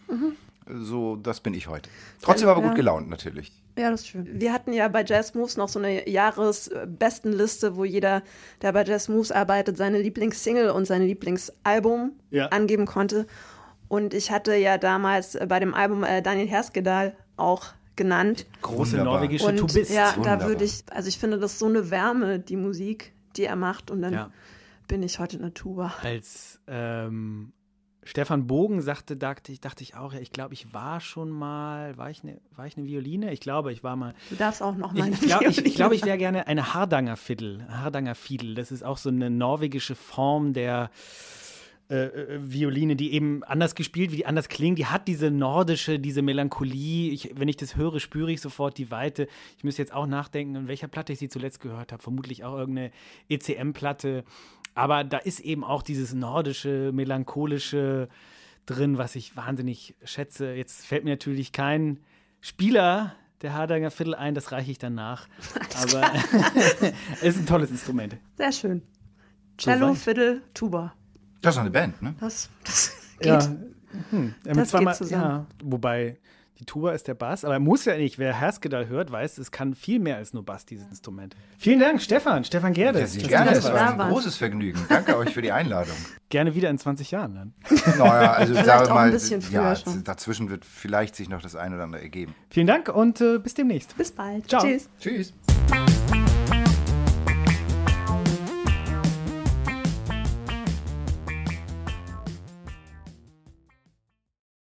So, das bin ich heute. Trotzdem aber Ja. gut gelaunt, natürlich. Ja, das ist schön. Wir hatten ja bei Jazz Moves noch so eine Jahresbestenliste, wo jeder, der bei Jazz Moves arbeitet, seine Lieblingssingle und sein Lieblingsalbum Ja. angeben konnte. Und ich hatte ja damals bei dem Album äh, Daniel Herskedal auch genannt. Große Wunderbar. norwegische Und Tubist. ja, da Wunderbar. würde ich, also ich finde das so eine Wärme, die Musik, die er macht. Und dann Ja. bin ich heute eine Tuba. Als ähm, Stefan Bogen sagte, dachte ich, dachte ich auch, ja, ich glaube, ich war schon mal, war ich eine, war ich eine Violine? Ich glaube, ich war mal. Du darfst auch noch mal Ich, ich glaube, ich, ich, glaub, ich wäre gerne eine Hardanger Fiddle. Hardanger Fiedel. Das ist auch so eine norwegische Form der äh, äh, Violine, die eben anders gespielt, wie die anders klingt. Die hat diese nordische, diese Melancholie. Ich, wenn ich das höre, spüre ich sofort die Weite. Ich müsste jetzt auch nachdenken, in welcher Platte ich sie zuletzt gehört habe. Vermutlich auch irgendeine ECM-Platte. Aber da ist eben auch dieses nordische, melancholische drin, was ich wahnsinnig schätze. Jetzt fällt mir natürlich kein Spieler der Hardanger Fiddle ein, das reiche ich dann nach. Aber es ist ein tolles Instrument. Sehr schön. Cello. Fiddle, Tuba. Das ist doch eine Band, ne? Das, das geht. Ja, hm. Das zweimal- geht zusammen. Ja, wobei die Tuba ist der Bass, aber muss ja nicht. Wer Herskedal hört, weiß, es kann viel mehr als nur Bass, dieses Instrument. Vielen Dank, Stefan, Stefan Gerde. Ja, sehr gerne, es war ein warst. großes Vergnügen. Danke euch für die Einladung. Gerne wieder in 20 Jahren dann. Naja, also Vielleicht sagen wir auch mal, ein bisschen früher ja, schon. dazwischen wird vielleicht sich noch das eine oder andere ergeben. Vielen Dank und äh, bis demnächst. Bis bald. Ciao. Tschüss. Tschüss.